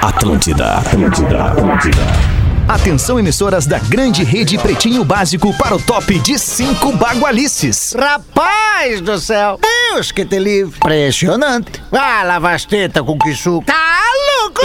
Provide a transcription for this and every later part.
Atlântida, Atlântida, Atlântida. Atenção, emissoras da grande rede Pretinho Básico para o top de cinco bagualices. Rapaz do céu! Deus que te livre! Impressionante! Ah, lava as tetas com que suco! Tá louco!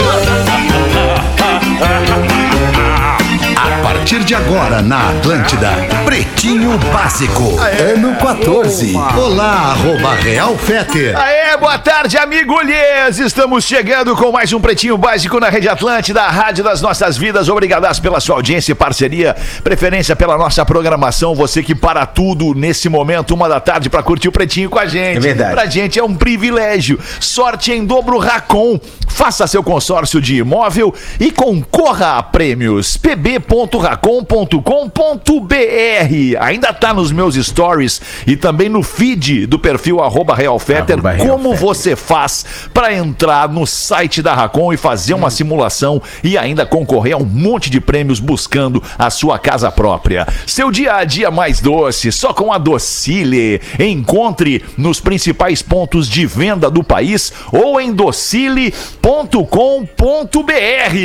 A partir de agora na Atlântida, Pretinho Básico, ano 14. Olá, arroba Real Feter. Aê, boa tarde, amigulhês! Estamos chegando com mais um Pretinho Básico na Rede Atlântida, a rádio das nossas vidas. Obrigadas pela sua audiência e parceria, preferência pela nossa programação. Você que para tudo nesse momento, uma da tarde, para curtir o Pretinho com a gente. É verdade. Pra gente é um privilégio. Sorte em dobro Racon. Faça seu consórcio de imóvel e concorra a prêmios. pb.racon.com.br Ainda tá nos meus stories e também no feed do perfil arroba Realfetter Real como você faz para entrar no site da Racon e fazer uma simulação e ainda concorrer a um monte de prêmios buscando a sua casa própria. Seu dia a dia mais doce, só com a Docile. Encontre nos principais pontos de venda do país ou em docile.com.br.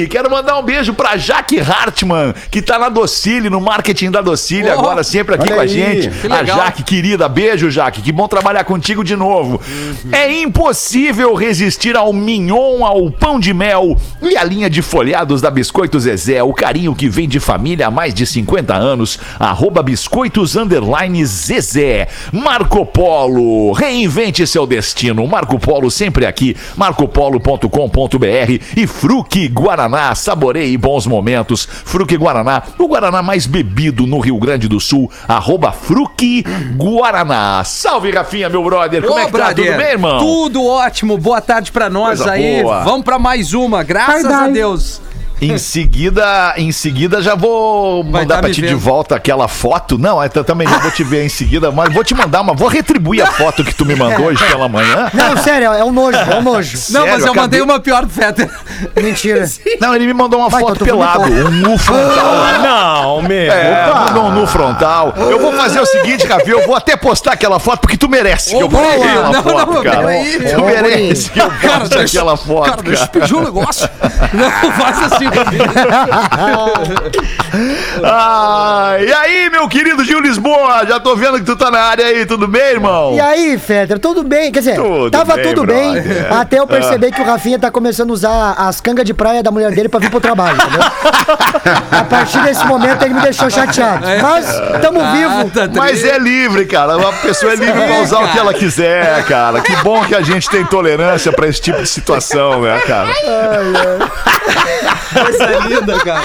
Quero mandar um beijo para Jaque Hartmann, que tá na Docile, no marketing da Docile, agora sempre aqui com a gente. que A Jaque, querida, beijo, Jaque. Que bom trabalhar contigo de novo. É impossível resistir ao mignon, ao pão de mel e à linha de folhados da Biscoito Zezé, o carinho que vem de família há mais de 50 anos. Arroba Biscoitos Underline Zezé. Marco Polo, reinvente seu destino. Marco Polo sempre aqui, marcopolo.com.br e Fruque Guaraná, saboreie bons momentos. Fruque Guaraná, o Guaraná mais bebido no Rio Grande do Sul. Arroba Fruque Guaraná. Salve, Rafinha, meu brother. Como Ô, é que tá? brother, Tudo bem, irmão? Tudo ótimo. Boa tarde pra nós Coisa aí. boa. Vamos pra mais uma, graças a Deus. Em seguida, em seguida já vou mandar tá pra ti de volta aquela foto. Não, eu também já vou te ver em seguida, mas vou te mandar uma. Vou retribuir a foto que tu me mandou hoje pela manhã. Não, sério, é um nojo, é um nojo. Não, mas eu acabei- mandei uma pior do Fetter. Mentira. Não, ele me mandou uma Vai, foto então pelado, um nu frontal. Não, meu. É, mandou um nu frontal. Eu vou fazer o seguinte, Ravi, eu vou até postar aquela foto porque tu merece que eu poste aquela Não, foto, não, cara. peraí. Tu merece que eu poste aquela foto, Cara, deixa eu cara. pedir um negócio. Não, faz assim. Ah, e aí, meu querido Gil Lisboa, já tô vendo que tu tá na área aí, tudo bem, irmão? E aí, Fetter, tudo bem? Quer dizer, Tudo tava bem, tudo bem, brother. até eu perceber que o Rafinha tá começando a usar as cangas de praia da mulher dele pra vir pro trabalho, entendeu? a partir desse momento ele me deixou chateado. Mas tamo vivo. tá Mas é livre, cara. Uma pessoa é livre pra usar o que ela quiser, cara. Que bom que a gente tem tolerância pra esse tipo de situação, né, cara? Coisa linda, cara.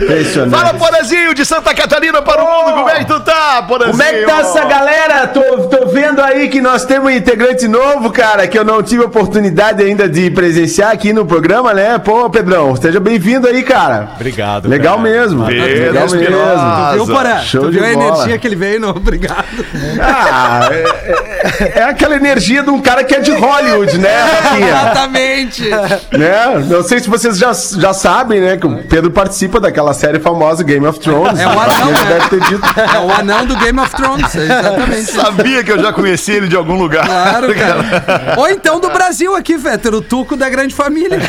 Impressionante. Fala, Porazinho, de Santa Catarina para o mundo. Como é que tu tá, Porazinho? Como é que tá essa galera? Tô, tô vendo aí que nós temos um integrante novo, cara, que eu não tive oportunidade ainda de presenciar aqui no programa, né? Pô, Pedrão, seja bem-vindo aí, cara. Obrigado. Legal cara. mesmo. Pedro Legal mesmo. Espinosa. Viu, Porã? Show Tu de viu a bola. energia que ele veio? No... Obrigado. Ah, é, é- é aquela energia de um cara que é de Hollywood, né, Rafinha? Exatamente. né? Não sei se vocês já, já sabem, né, que o Pedro participa daquela série famosa Game of Thrones. É o anão, né? deve ter dito. É o anão do Game of Thrones. é Exatamente. Sabia que eu já conheci ele de algum lugar. Claro, cara. Ou então do Brasil aqui, Fetter, o Tuco da grande família.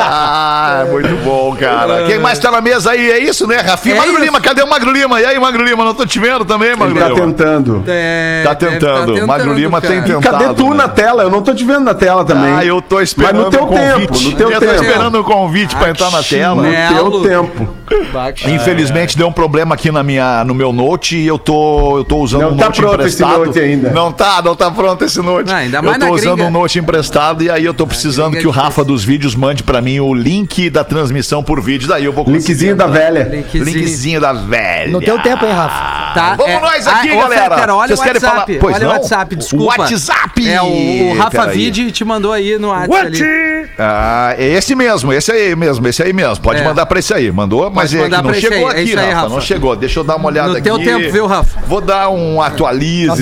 Ah, muito bom, cara. Quem mais tá na mesa aí? É isso, né, Rafinha? É Magro isso. Lima, cadê o Magro Lima? E aí, Magro Lima? Não tô te vendo também, Magro tá Lima. tentando. É, Tá deve tentando. Magro Lima tem cara. tentado. Cadê tu né? na tela? Eu não tô te vendo na tela também. Ah, eu tô esperando Mas no teu convite. tempo, no teu eu tempo. tô esperando o convite pra entrar na tela. No teu tempo. Infelizmente deu um problema aqui na minha, no meu note e eu tô, eu tô usando Não um tá note pronto esse emprestado. note ainda. Não tá, não tá pronto esse note. Ah, ainda mais eu tô na usando gringa. um note emprestado e aí eu tô precisando é que o Rafa difícil. dos vídeos mande pra mim o link da transmissão por vídeo. Daí eu vou conseguir Linkzinho da velha. Linkzinho. Linkzinho da velha. No teu tempo, hein, Rafa? Tá, Vamos é- nós aqui, Ah, ô, galera. Fetter, olha Vocês o querem WhatsApp. falar? Pois olha não? o WhatsApp, desculpa. WhatsApp. É, o, o Rafa. Vide te mandou aí no WhatsApp. ali. Ah, é esse mesmo, esse aí mesmo, esse aí mesmo. Pode É. mandar pra esse aí. Mandou, mas é que não chegou aí, é aqui, isso aí, Rafa, Rafa. Não chegou. Deixa eu dar uma olhada No aqui. teu tempo, viu, Rafa? Vou dar um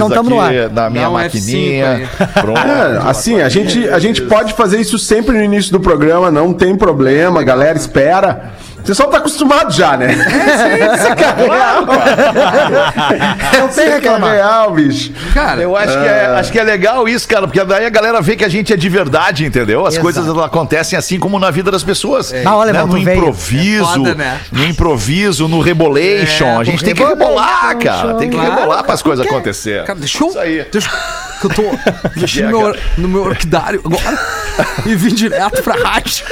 tamo aqui da minha Dá um maquininha. F5 Pronto. É, assim, a gente, a gente pode fazer isso sempre no início do programa, programa, não tem problema, a galera espera. Você só tá acostumado já, né? Isso aqui é real, cara. Não tem é reclamar. real, bicho. Cara, Eu acho que, é, acho que é legal isso, cara, porque daí a galera vê que a gente é de verdade, entendeu? As Exato. coisas acontecem assim como na vida das pessoas. Ah, olha, né? No improviso, É foda, né? no improviso, no rebolation. É, a gente tem que rebolar, cara. Tem que claro, rebolar para as coisas acontecer. cara, deixa eu. Isso aí. Deixa que eu tô mexendo no é, meu, no meu orquidário agora e vim direto pra rádio.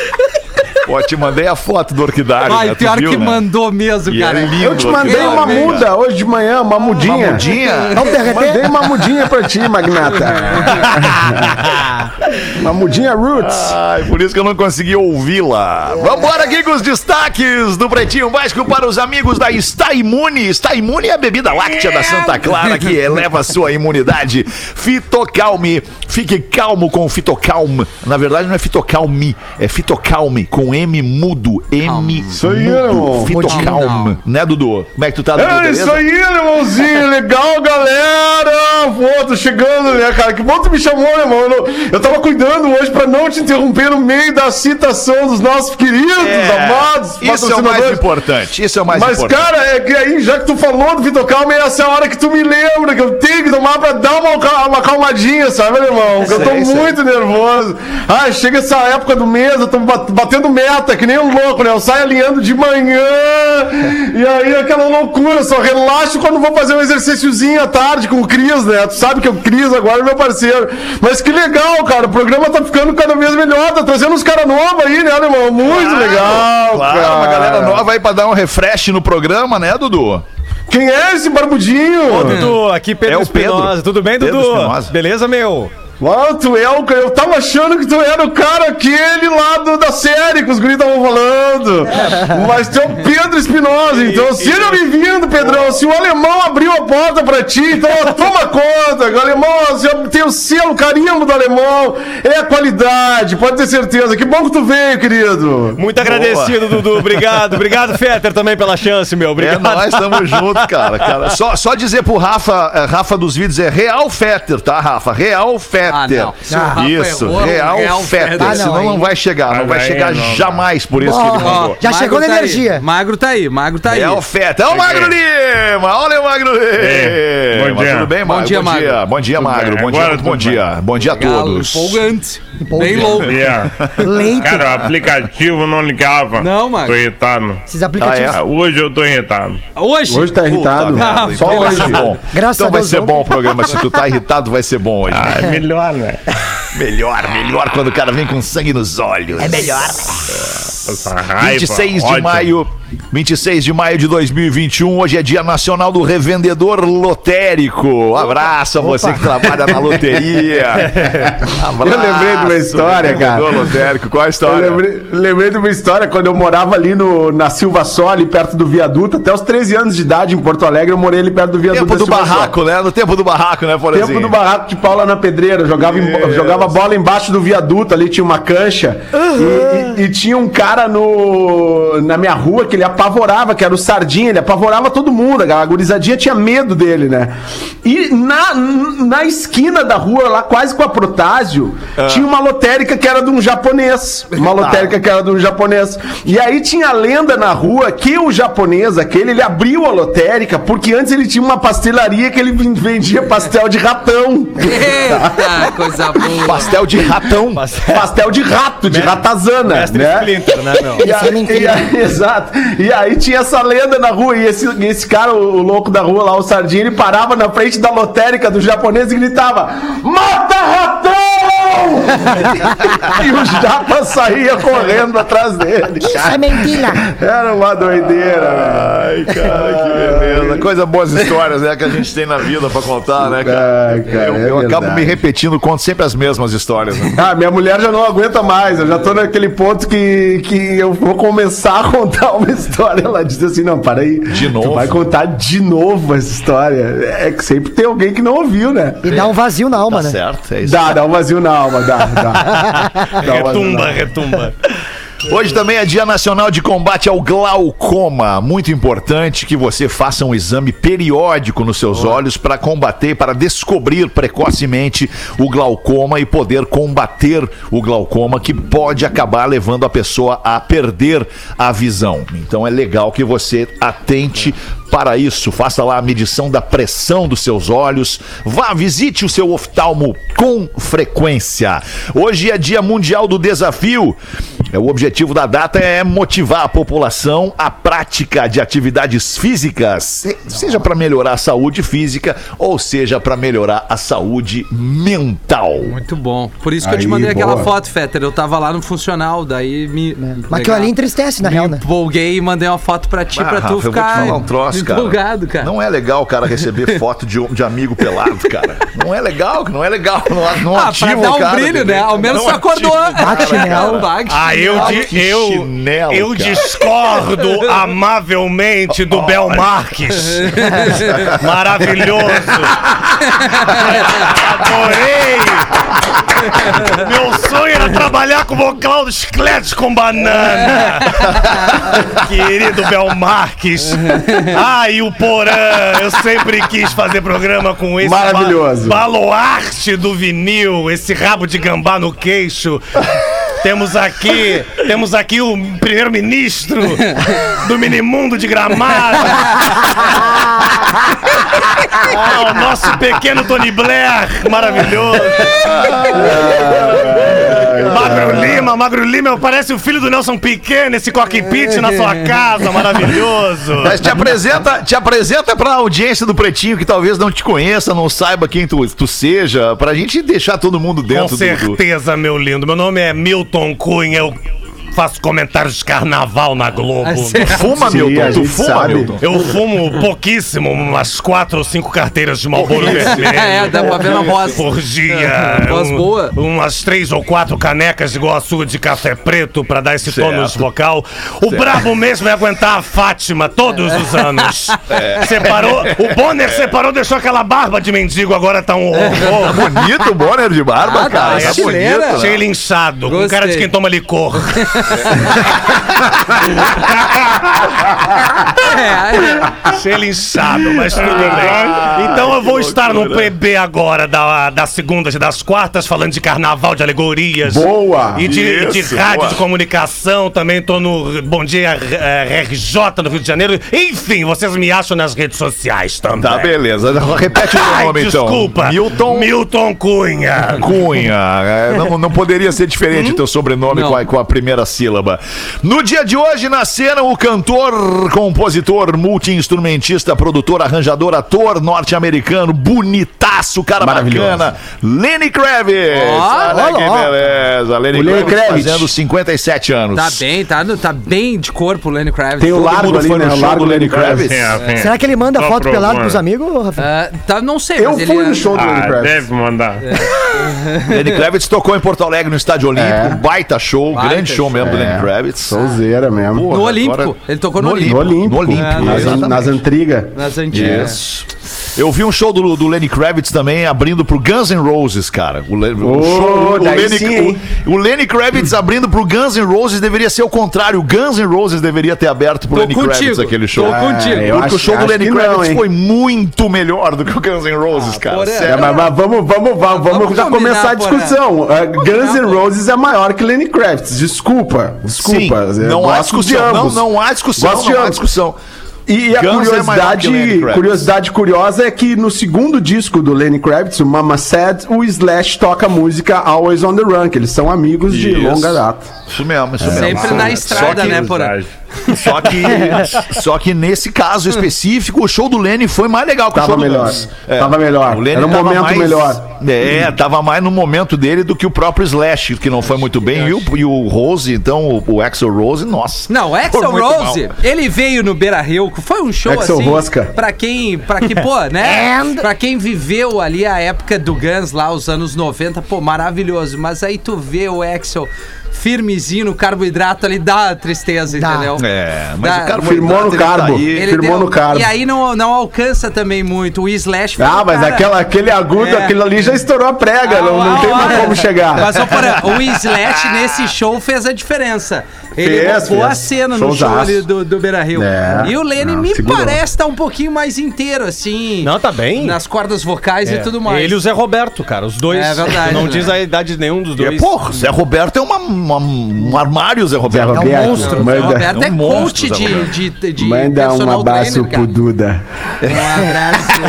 Pô, te mandei a foto do orquidário, Ai, né? Pior viu, que né? mandou mesmo, E cara. é lindo. Eu te mandei uma né, cara? muda hoje de manhã, uma mudinha. Uma mudinha? Vamos derreter? Mandei uma mudinha pra ti, Magnata. uma mudinha Roots. Ai, por isso que eu não consegui ouvi-la. Vambora aqui com os destaques do Pretinho Básico para os amigos da Está Imune. Está Imune é a bebida láctea da Santa Clara que eleva a sua imunidade. Fitocalme. Fique calmo com o Fitocalme. Na verdade não é Fitocalme, é Fitocalme com M mudo. M Isso aí, irmão. mudo. Fitocalme. Né, Dudu? Como é que tu tá, Dudu? É Beleza? isso aí, irmãozinho. Legal, galera. Pô, tô chegando, né, cara? Que bom que tu me chamou, né, irmão. Eu, não- eu tava cuidando hoje pra não te interromper no meio da citação dos nossos queridos, amados Isso é o mais importante. Isso é o mais Mas, importante. cara, é que aí, já que tu falou do Vitor Calma, essa é a hora que tu me lembra que eu tenho que tomar pra dar uma, cal- uma calmadinha, sabe, meu irmão? Que eu tô Sei, sei. muito nervoso. Ah, chega essa época do mês, eu tô bat- batendo meta, que nem um louco, né? Eu saio alinhando de manhã, e aí aquela loucura, só relaxo quando vou fazer um exercíciozinho à tarde com o Cris, né? Tu sabe que o Cris agora é meu parceiro. Mas que legal, cara, o programa tá ficando cada vez melhor, tá trazendo uns caras novos aí, né, irmão? Muito legal, Claro, cara. uma galera nova aí pra dar um refresh no programa, né, Dudu? Quem é esse barbudinho? Dudu, aqui Pedro É. Espinosa. Tudo bem, Pedro Dudu? Espinosa. Beleza, meu? Ah, tu é o. Eu tava achando que tu era o cara aquele lá do, da série que os guris estavam falando. Mas tu é o Pedro Espinosa, então. Seja bem-vindo, Pedrão. Se o alemão abriu a porta pra ti, então ó, toma conta. O alemão, tem o selo, carimbo do alemão. É a qualidade, pode ter certeza. Que bom que tu veio, querido. Muito agradecido, Dudu. Obrigado. Obrigado, Fetter, também pela chance, meu. É Obrigado. nós, tamo junto, cara. cara. Só, só dizer pro Rafa, eh, Rafa dos vídeos é Real Fetter, tá, Rafa? Real Fetter. Ah, não. Isso, errou, Real, Real. Ah, não, Senão aí- não vai chegar, não vai aí chegar não, jamais por isso que ele mandou. Já chegou na tá energia. Aí. Magro tá aí, magro tá aí. Real Fetter. É o Magro Lima! Olha o Magro Lima! bom dia. Tudo bem, Magro? Bom dia, Magro. Bom dia, Magro. Bom dia, bom dia. Bom dia a todos. Empolgante. Bem louco. Yeah. Leite. Cara, o aplicativo não ligava. Não, mano. Tô irritado. Esses aplicativos. Ah, Ah, Hoje eu tô irritado. Hoje? Hoje tá irritado. Puta merda, Só vai hoje. ser bom. Graças então a vai Deus, ser bom o programa. Se tu tá irritado, vai ser bom hoje. Ah, é melhor, né? Melhor, melhor quando o cara vem com sangue nos olhos. É melhor. Essa raiva, 26 de ódio. maio, 26 de maio de 2021, hoje é Dia Nacional do Revendedor Lotérico. Um abraço a você que trabalha na loteria. Abraço, Eu lembrei de uma história, cara. Revendedor Lotérico, qual a Eu história? lembrei, lembrei de uma história quando eu morava ali no, na Silva Sol, ali perto do viaduto, até os 13 anos de idade em Porto Alegre, eu morei ali perto do viaduto. Tempo do Sol. barraco, né? No tempo do barraco, né, Forezinho? Tempo do barraco de Paula na pedreira, eu jogava, em- jogava bola embaixo do viaduto, ali tinha uma cancha. E, e- e tinha um cara no, na minha rua que ele apavorava, que era o Sardinha, ele apavorava todo mundo, a gurizadinha tinha medo dele, né? E na, na esquina da rua, lá quase com a Protásio, tinha uma lotérica que era de um japonês. Uma lotérica que era de um japonês. E aí tinha a lenda na rua que o japonês, aquele, ele abriu a lotérica porque antes ele tinha uma pastelaria que ele vendia pastel de ratão. Eita, coisa boa. Pastel de ratão. Pastel de rato, de ratazana. Mestre né? Splinter, né, meu? E aí, e aí- exato. E aí tinha essa lenda na rua. E esse, esse cara, o, o louco da rua lá, o Sardinha, ele parava na frente da lotérica do japonês e gritava: Mata! E o japa saía correndo atrás dele. Isso cara. é mentira. Era uma doideira, Ai, cara, que beleza. Coisa boas histórias, né, que a gente tem na vida pra contar, né, cara? Ai, cara, eu é eu acabo me repetindo, conto sempre as mesmas histórias. Né? Ah, minha mulher já não aguenta mais. Eu já tô naquele ponto que, que eu vou começar a contar uma história. Ela diz assim: não, para aí. De novo? Tu vai contar de novo essa história. É que sempre tem alguém que não ouviu, né? E dá um vazio na alma, Tá né? certo, é isso. Dá, dá um vazio na alma, dá, dá. Dá na Retumba, retumba. Hoje também é Dia Nacional de Combate ao Glaucoma. Muito importante que você faça um exame periódico nos seus olhos para combater, para descobrir precocemente o glaucoma e poder combater o glaucoma que pode acabar levando a pessoa a perder a visão. Então é legal que você atente para isso. Faça lá a medição da pressão dos seus olhos. Vá, visite o seu oftalmo com frequência. Hoje é Dia Mundial do Desafio. É, O objetivo da data é motivar a população à prática de atividades físicas, se- seja para melhorar a saúde física ou seja para melhorar a saúde mental. Muito bom. Por isso que eu te Aí, mandei aquela boa. foto, Fetter. Eu tava lá no funcional, daí me. Mas aquilo ali entristece, na me real, né? empolguei e mandei uma foto pra ti, Ah, pra Rafa, tu eu vou te ficar falar um troço, cara. empolgado, cara. Não é legal o cara receber foto de, de amigo pelado, cara. Não é legal, não é legal. Não, não Ah, pra ativa dar o um cara, brilho, né? Ao menos Não tu acordou. ativa o cara, chinelo. Bate Ah, eu, Ah, di- que eu, chinelo, eu discordo amavelmente do Bel Marques. Maravilhoso. Adorei. Meu sonho era trabalhar com vocal dos chicletes com banana. Querido Bel Marques. Ah, e o Porã. Eu sempre quis fazer programa com esse Maravilhoso. ba- baluarte do vinil, esse rabo de gambá no queixo. Temos aqui, temos aqui o primeiro-ministro do minimundo de Gramado. Ah, o nosso pequeno Tony Blair, maravilhoso. Magro Lima, Magro Lima, parece o filho do Nelson Piquet nesse cockpit na sua casa, maravilhoso. Mas te apresenta, te apresenta pra audiência do Pretinho que talvez não te conheça, não saiba quem tu, tu seja, pra gente deixar todo mundo Com dentro do- do, certeza, meu lindo. Meu nome é Milton Cunha, eu faço comentários de carnaval na Globo. Fuma, Sim, Milton, tu fuma, sabe. Milton. Eu fumo pouquíssimo, umas quatro ou cinco carteiras de Marlboro vermelho. É, dá pra ver na voz. Por dia. Voz Um- boa. Umas três ou quatro canecas igual a sua de café preto pra dar esse Certo. tônus vocal. O brabo mesmo é aguentar a Fátima todos os anos. Separou, o Bonner separou, deixou aquela barba de mendigo, agora tá um horror. Bonito o Bonner de barba, Ah, tá, cara. é É chileira. bonito, né? Cheio linchado, com cara de quem toma licor. É, Cheio linchado, mas tudo bem. Então eu vou estar no PB agora, da, das segundas e das quartas, falando de carnaval, de alegorias. Boa! E de, de Isso, rádio boa. de comunicação, também tô no Bom Dia eh, RJ no Rio de Janeiro. Enfim, vocês me acham nas redes sociais também. Tá, beleza. Repete o Ai, nome, então. desculpa. Milton Milton Cunha. Cunha. É, não, não poderia ser diferente o teu sobrenome Não. com a, com a primeira sílaba. No dia de hoje, nasceram o cantor, compositor, multi-instrumentista, produtor, arranjador, ator norte-americano, bonitaço, cara bacana, Lenny Kravitz. Olha que ó. beleza. Lenny O Lenny Kravitz Kravitz. fazendo 57 anos. tá bem, tá, no- tá bem de corpo o Lenny Kravitz. Tem o Todo largo ali, né? O largo do Lenny Lenny Kravitz. Kravitz? Sim, sim. Será que ele manda Só foto pelado provando. pros amigos, Rafa? Ah, tá, não sei, Eu fui é- no show do Lenny Ah, Kravitz. deve mandar. Lenny Kravitz tocou em Porto Alegre no Estádio Olímpico. É. Baita show, Baita grande show mesmo É. Lenny Kravitz. Souzeira mesmo. Porra, No Olímpico. agora- Ele tocou no, No Olímpico. No Olímpico. No Olímpico, É, nas, nas antigas. Nas antigas. Isso. Eu vi um show do, do Lenny Kravitz também abrindo pro Guns N' Roses, cara. O, Le- o Ô, show, o, Lenny, sim, o, o Lenny Kravitz abrindo pro Guns N' Roses deveria ser o contrário. O Guns N' Roses deveria ter aberto pro Tô Lenny contigo. Kravitz aquele show. Tô contigo. eu Porque o acho- show do Lenny não, Kravitz hein? foi muito melhor do que o Guns N' Roses, cara. porra. Sério. É, mas, mas vamos, vamos, vamos, vamos, Vamos já combinar, começar a discussão. Uh, Guns N'. Roses é maior que Lenny Kravitz. Desculpa, desculpa. Sim, Eu não há de discussão. Não, não há discussão. Gosto de Não há discussão. E, a Guns é curiosidade, curiosidade curiosa é que no segundo disco do Lenny Kravitz, o Mama Said, o Slash toca a música Always on the Run, que eles são amigos de Isso. longa data. Isso mesmo, isso mesmo. Sempre na estrada, né, porra? Só que, só que nesse caso específico, o show do Lenny foi mais legal que o Tava show do melhor. Guns. Tava melhor. o Lenny Era um tava momento mais- melhor. É, tava mais no momento dele do que o próprio Slash, que não foi muito bem. E o, e o Rose, então, o, o Axel Rose, nossa. Não, o Axel Rose, ele veio no Beira Rio, foi um show Axel assim. Rosca. Pra quem, pra que, pô, né? pra quem viveu ali a época do Guns lá, os anos 90, pô, maravilhoso. Mas aí tu vê o Axel firmezinho no carboidrato ali, dá tristeza, Dá. entendeu? É, mas Dá- o cara Firmou no ele tá carbo. Ele firmou deu- no carbo. E aí não, não alcança também muito. O Slash foi Ah, mas cara- aquela, aquele agudo, É. aquilo ali já estourou a prega, Ah, não, não uma tem mais como chegar. Mas ó, o Slash nesse show fez a diferença. Ele Fez, roubou fez. a cena no show Showzaço. ali do, do Beira Rio. É. E o Lenny me segurou. parece estar um pouquinho mais inteiro, assim. Não, tá bem. Nas cordas vocais e É. tudo mais. Ele e o Zé Roberto, cara. Os dois. É verdade, Não né? diz a idade de nenhum dos É, dois. porra, Zé Roberto é uma, uma- um armário, Zé Zé Roberto. Roberto, monstro. O manda, Roberto é, É um monstro, coach Zé de, Roberto. de, de, de manda um abraço trainer, pro cara. Duda. Um abraço.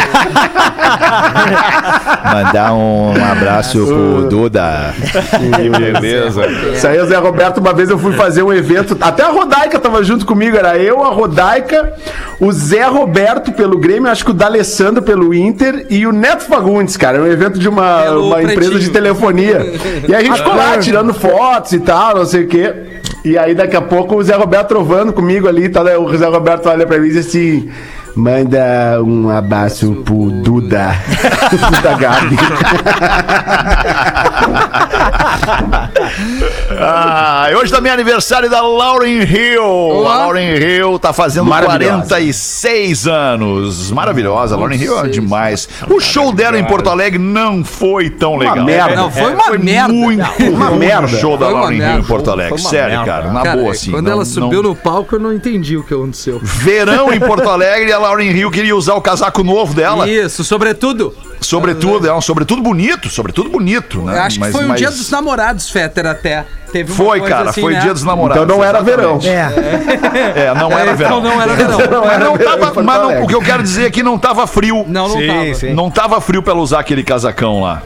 Mandar um abraço pro Duda. Que beleza. Isso aí, o Zé Roberto, uma vez eu fui fazer um evento, até a Rodaica tava junto comigo, era eu, a Rodaica, o Zé Roberto pelo Grêmio, acho que o D'Alessandro pelo Inter e o Neto Fagundes, cara, era um evento de uma, uma empresa de telefonia. E a gente ficou lá tirando fotos e tal, não sei o quê. E aí daqui a pouco o Zé Roberto trovando comigo ali, tá, o Zé Roberto olha pra mim e diz assim... Manda um abraço pro Duda. Duda Gabi. Ah, e hoje também é aniversário da Lauren Hill. A Lauren Hill tá fazendo Maravilhosa. 46 anos. Maravilhosa, a Lauren Hill é demais. O show dela em Porto Alegre não foi tão legal. merda. Não, foi uma merda. Muito Uma ruim merda. o show da Foi uma Lauren Hill em Porto Alegre. Foi uma Sério, merda. cara, na Cara, boa, assim. quando não- ela subiu não- no palco, eu não entendi o que aconteceu. Verão em Porto Alegre, a Lauren Hill queria usar o casaco novo dela. Isso, sobretudo. Sobretudo, é um sobretudo bonito, sobretudo bonito, né? Eu acho que Mas- foi um mas- dia dos namorados, Fetter, até. Teve uma Foi, cara, assim, foi né? dia dos namorados. Então não era verão. exatamente. É. É, não era É, verão. Então não era verão. Mas, não tava, mas não- o que eu quero dizer é que não tava frio. Não, não Sim, tava. sim. Não tava frio pra ela usar aquele casacão lá.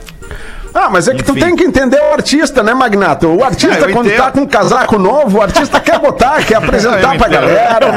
Ah, mas é que tu Enfim. tem que entender o artista, né, Magnato? O artista, É, quando entendo. tá com um casaco novo, o artista quer botar, quer apresentar Eu pra entendo. galera.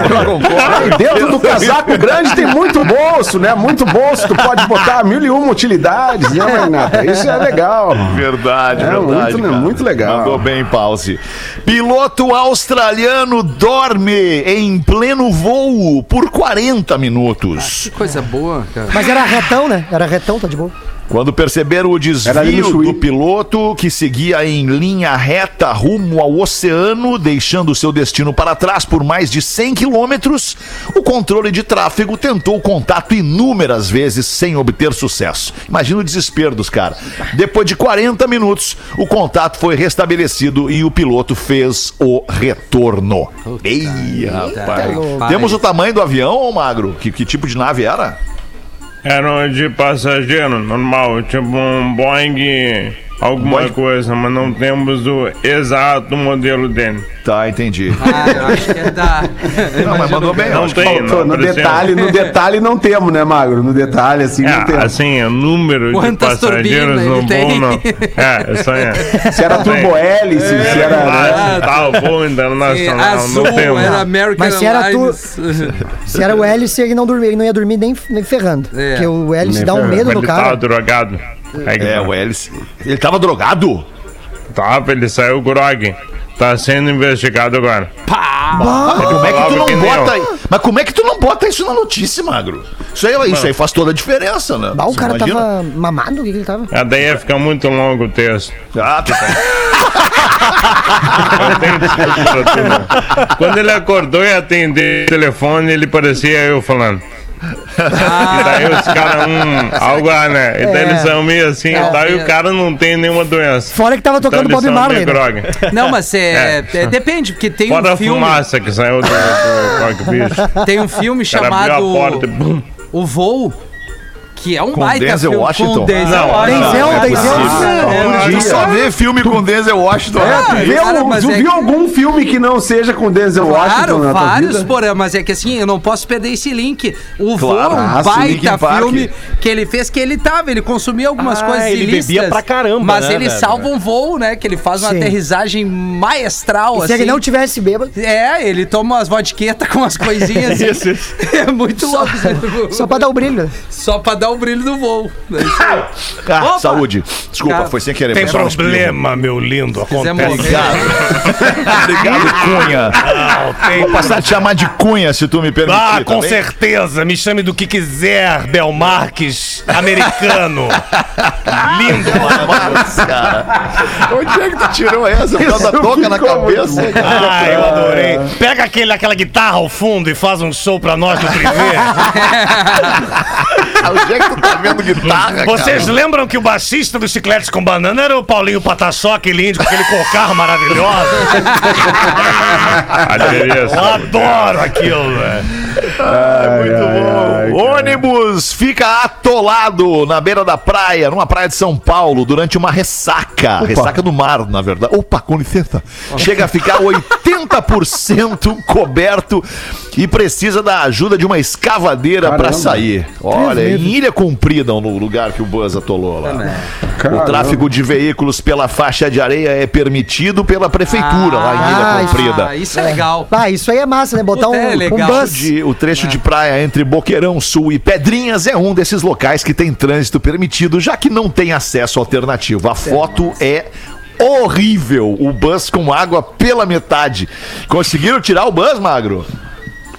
E dentro do casaco grande tem muito bolso, né? Muito bolso, tu pode botar mil e uma utilidades, né, Magnato? Isso é legal. Verdade, É, verdade. muito, né, cara. muito legal. Mandou bem, Pause. Piloto australiano dorme em pleno voo por 40 minutos. Que coisa boa, cara. Mas era retão, né? Era retão, tá de boa. Quando perceberam o desvio do piloto, que seguia em linha reta rumo ao oceano, deixando seu destino para trás por mais de 100 quilômetros, o controle de tráfego tentou contato inúmeras vezes sem obter sucesso. Imagina o desespero dos caras. Depois de 40 minutos, o contato foi restabelecido e o piloto fez o retorno. Ei, rapaz. louco. Temos o tamanho do avião, ô Magro? Que, que tipo de nave era? Era de passageiro, normal, tipo um Boeing, alguma Boeing? coisa, mas não temos o exato modelo dele. Tá, entendi. Ah, eu acho que é da. Não, mas mandou bem. eu Não tem, Faltou, não no detalhe, no detalhe não temos, né, Magro? No detalhe, assim, não É, temos. assim, o número Quantas de passageiros turbinas no ele tem? voo, não. É, isso aí. é. Se era turbo hélice, se era... né? Ah, tá, o voo internacional, Azul, não temos. era American Mas se era tu-. Se era o hélice, ele não, dormia, ele não ia dormir nem, nem ferrando. É. Porque o hélice Nem dá um ferrando. medo no ele cara. tava drogado. É, É, tá. o hélice. Ele tava drogado? Tava, ele saiu grog. Tá sendo investigado agora. Mas como é que tu não bota. eu. Mas como é que tu não bota isso na notícia, Magro? Isso aí, isso aí faz toda a diferença, né? Bah, o Você cara imagina? tava mamado? O que, que ele tava? Ah, daí ia ficar muito longo o texto. Ah, tá. Eu tenho desculpa pra tu, né? Quando ele acordou e atendeu o telefone, ele parecia eu falando. E daí os caras, hum, algo, ah, né? E daí É. eles são meio assim, É, e daí é. o cara não tem nenhuma doença. Fora que tava Então tocando eles Bob Marley. Né? Não, mas é, É. é, Depende, porque tem Fora um a filme. fumaça que saiu do, do cockpit. Tem um filme O cara abriu chamado a e. O Voo, que é um Com baita Denzel filme. Washington? Com Denzel Não, Washington. Denzel, não é Denzel. possível. É, Tu é. só vê filme com Denzel Washington. Tu vê, Cara, um- mas tu é viu que- algum filme que não seja com Denzel Washington Claro, na tua vários, vida? porém, mas é que assim, eu não posso perder esse link. O Voo é Claro, um ah, Linkin baita filme que ele fez, que ele tava, ele consumia algumas Ah, coisas ele ilícitas. bebia pra caramba, Mas né, ele velho? salva um voo, né? Que ele faz uma Sim. aterrissagem maestral, E se assim. ele não tivesse bêbado, É, ele toma umas vodquetas com umas coisinhas assim. É muito louco. só pra dar o brilho. Só pra dar o brilho do voo. É aí. Ah, saúde. Desculpa, Cara, foi sem querer. Tem um problema, meu lindo. Acontece. Obrigado. Obrigado, Cunha. Não, tem Vou passar a te chamar de Cunha, se tu me permitir. Ah, tá com bem? certeza. Me chame do que quiser, Belmarques americano. Lindo, mano. Nossa, cara. Onde é que tu tirou essa? Por causa da toca na cabeça? Ah, eu adorei. Pega aquele, aquela guitarra ao fundo e faz um show pra nós no privê. Tu tá vendo guitarra, Vocês lembram que o baixista do Chicletes com Banana era o Paulinho Pataçó, aquele índio com aquele cocar maravilhoso? Adereço. Adoro aquilo, velho. Muito bom. Ônibus fica atolado na beira da praia, numa praia de São Paulo, durante uma ressaca. Ressaca do mar, na verdade. Opa, com licença. Chega a ficar 80% coberto e precisa da ajuda de uma escavadeira para sair. Olha, em Ilha Comprida, no lugar que o Buzz atolou lá. O Caramba. tráfego de veículos pela faixa de areia é permitido pela prefeitura lá em Ah, Ilha Comprida. Ah, isso é legal. Ah, isso aí é massa, né? Botar um, é um bus. De- o trecho de praia entre Boqueirão Sul e Pedrinhas é um desses locais que tem trânsito permitido, já que não tem acesso alternativo. A foto é horrível. O bus com água pela metade. Conseguiram tirar o bus, Magro?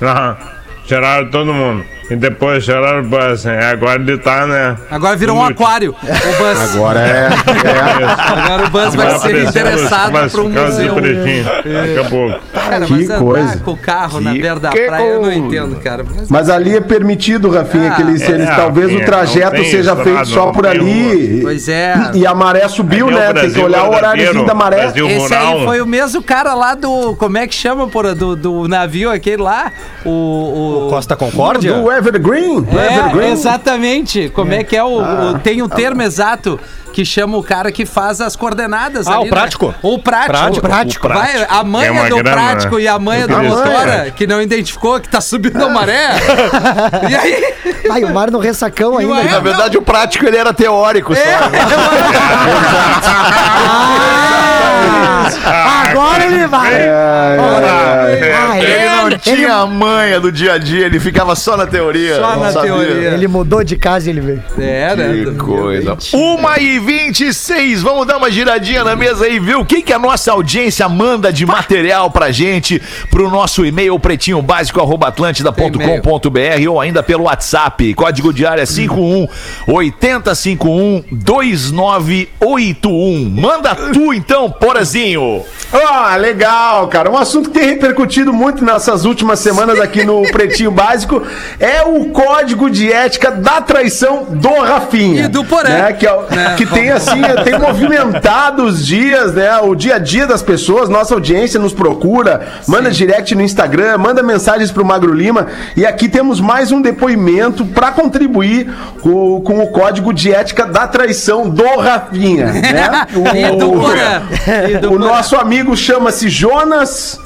Aham. Tiraram todo mundo. E depois o bus. né? Agora ele tá, né? Agora virou um aquário. O Buzz. Agora é. Agora o Buzz vai ser interessado para um museu. Daqui a pouco. Cara, Que mas andar coisa. com o carro na Que beira da que praia eu não coisa. entendo, cara. Mas, Mas ali é permitido, Rafinha, Ah, que eles, eles é, talvez Rafinha, o trajeto seja feito só por ali. Pois é. E a maré subiu, Ali é o né? Tem que Brasil olhar o horáriozinho da maré. Brasil esse aí foi o mesmo cara lá do. Como é que chama, porra? Do, do navio aquele lá? O. o... Costa Concórdia? Do Evergreen. do É, Evergreen. exatamente. Como é que é o, o- Tem o termo exato que chama o cara que faz as coordenadas Ah, ali, o prático. Né? O prático. Prático, prático. o prático. Vai, a É manha uma do grama, prático né? e a manha do motora, que não identificou que tá subindo a maré. e aí? Ai, o mar no ressacão ainda. Na verdade, o prático ele era teórico. só. Ah, agora ele vai. Ah, Ele ele, não tinha a manha do dia a dia, ele ficava só na teoria. Só na sabia. teoria. ele mudou de casa e ele veio. É, né? Que coisa. Uma e 26, vamos dar uma giradinha na mesa aí, viu? O que, que a nossa audiência manda de material pra gente pro nosso e-mail pretinhobaseco.atlântida.com.br ou ainda pelo WhatsApp. Código de área 51 8051 2981. Manda tu então, Porazinho. Ah, legal, cara. Um assunto que tem repercutido muito nessas últimas semanas aqui no Pretinho Básico é o código de ética da traição do Rafinha. E do Porã. Né? Que, é o- Né, que tem, assim, tem movimentado os dias, né? O dia a dia das pessoas. Nossa audiência nos procura, manda direct no Instagram, manda mensagens pro Magro Lima. E aqui temos mais um depoimento para contribuir com, com o código de ética da traição do Rafinha. Né? E do O nosso amigo chama-se Jonas.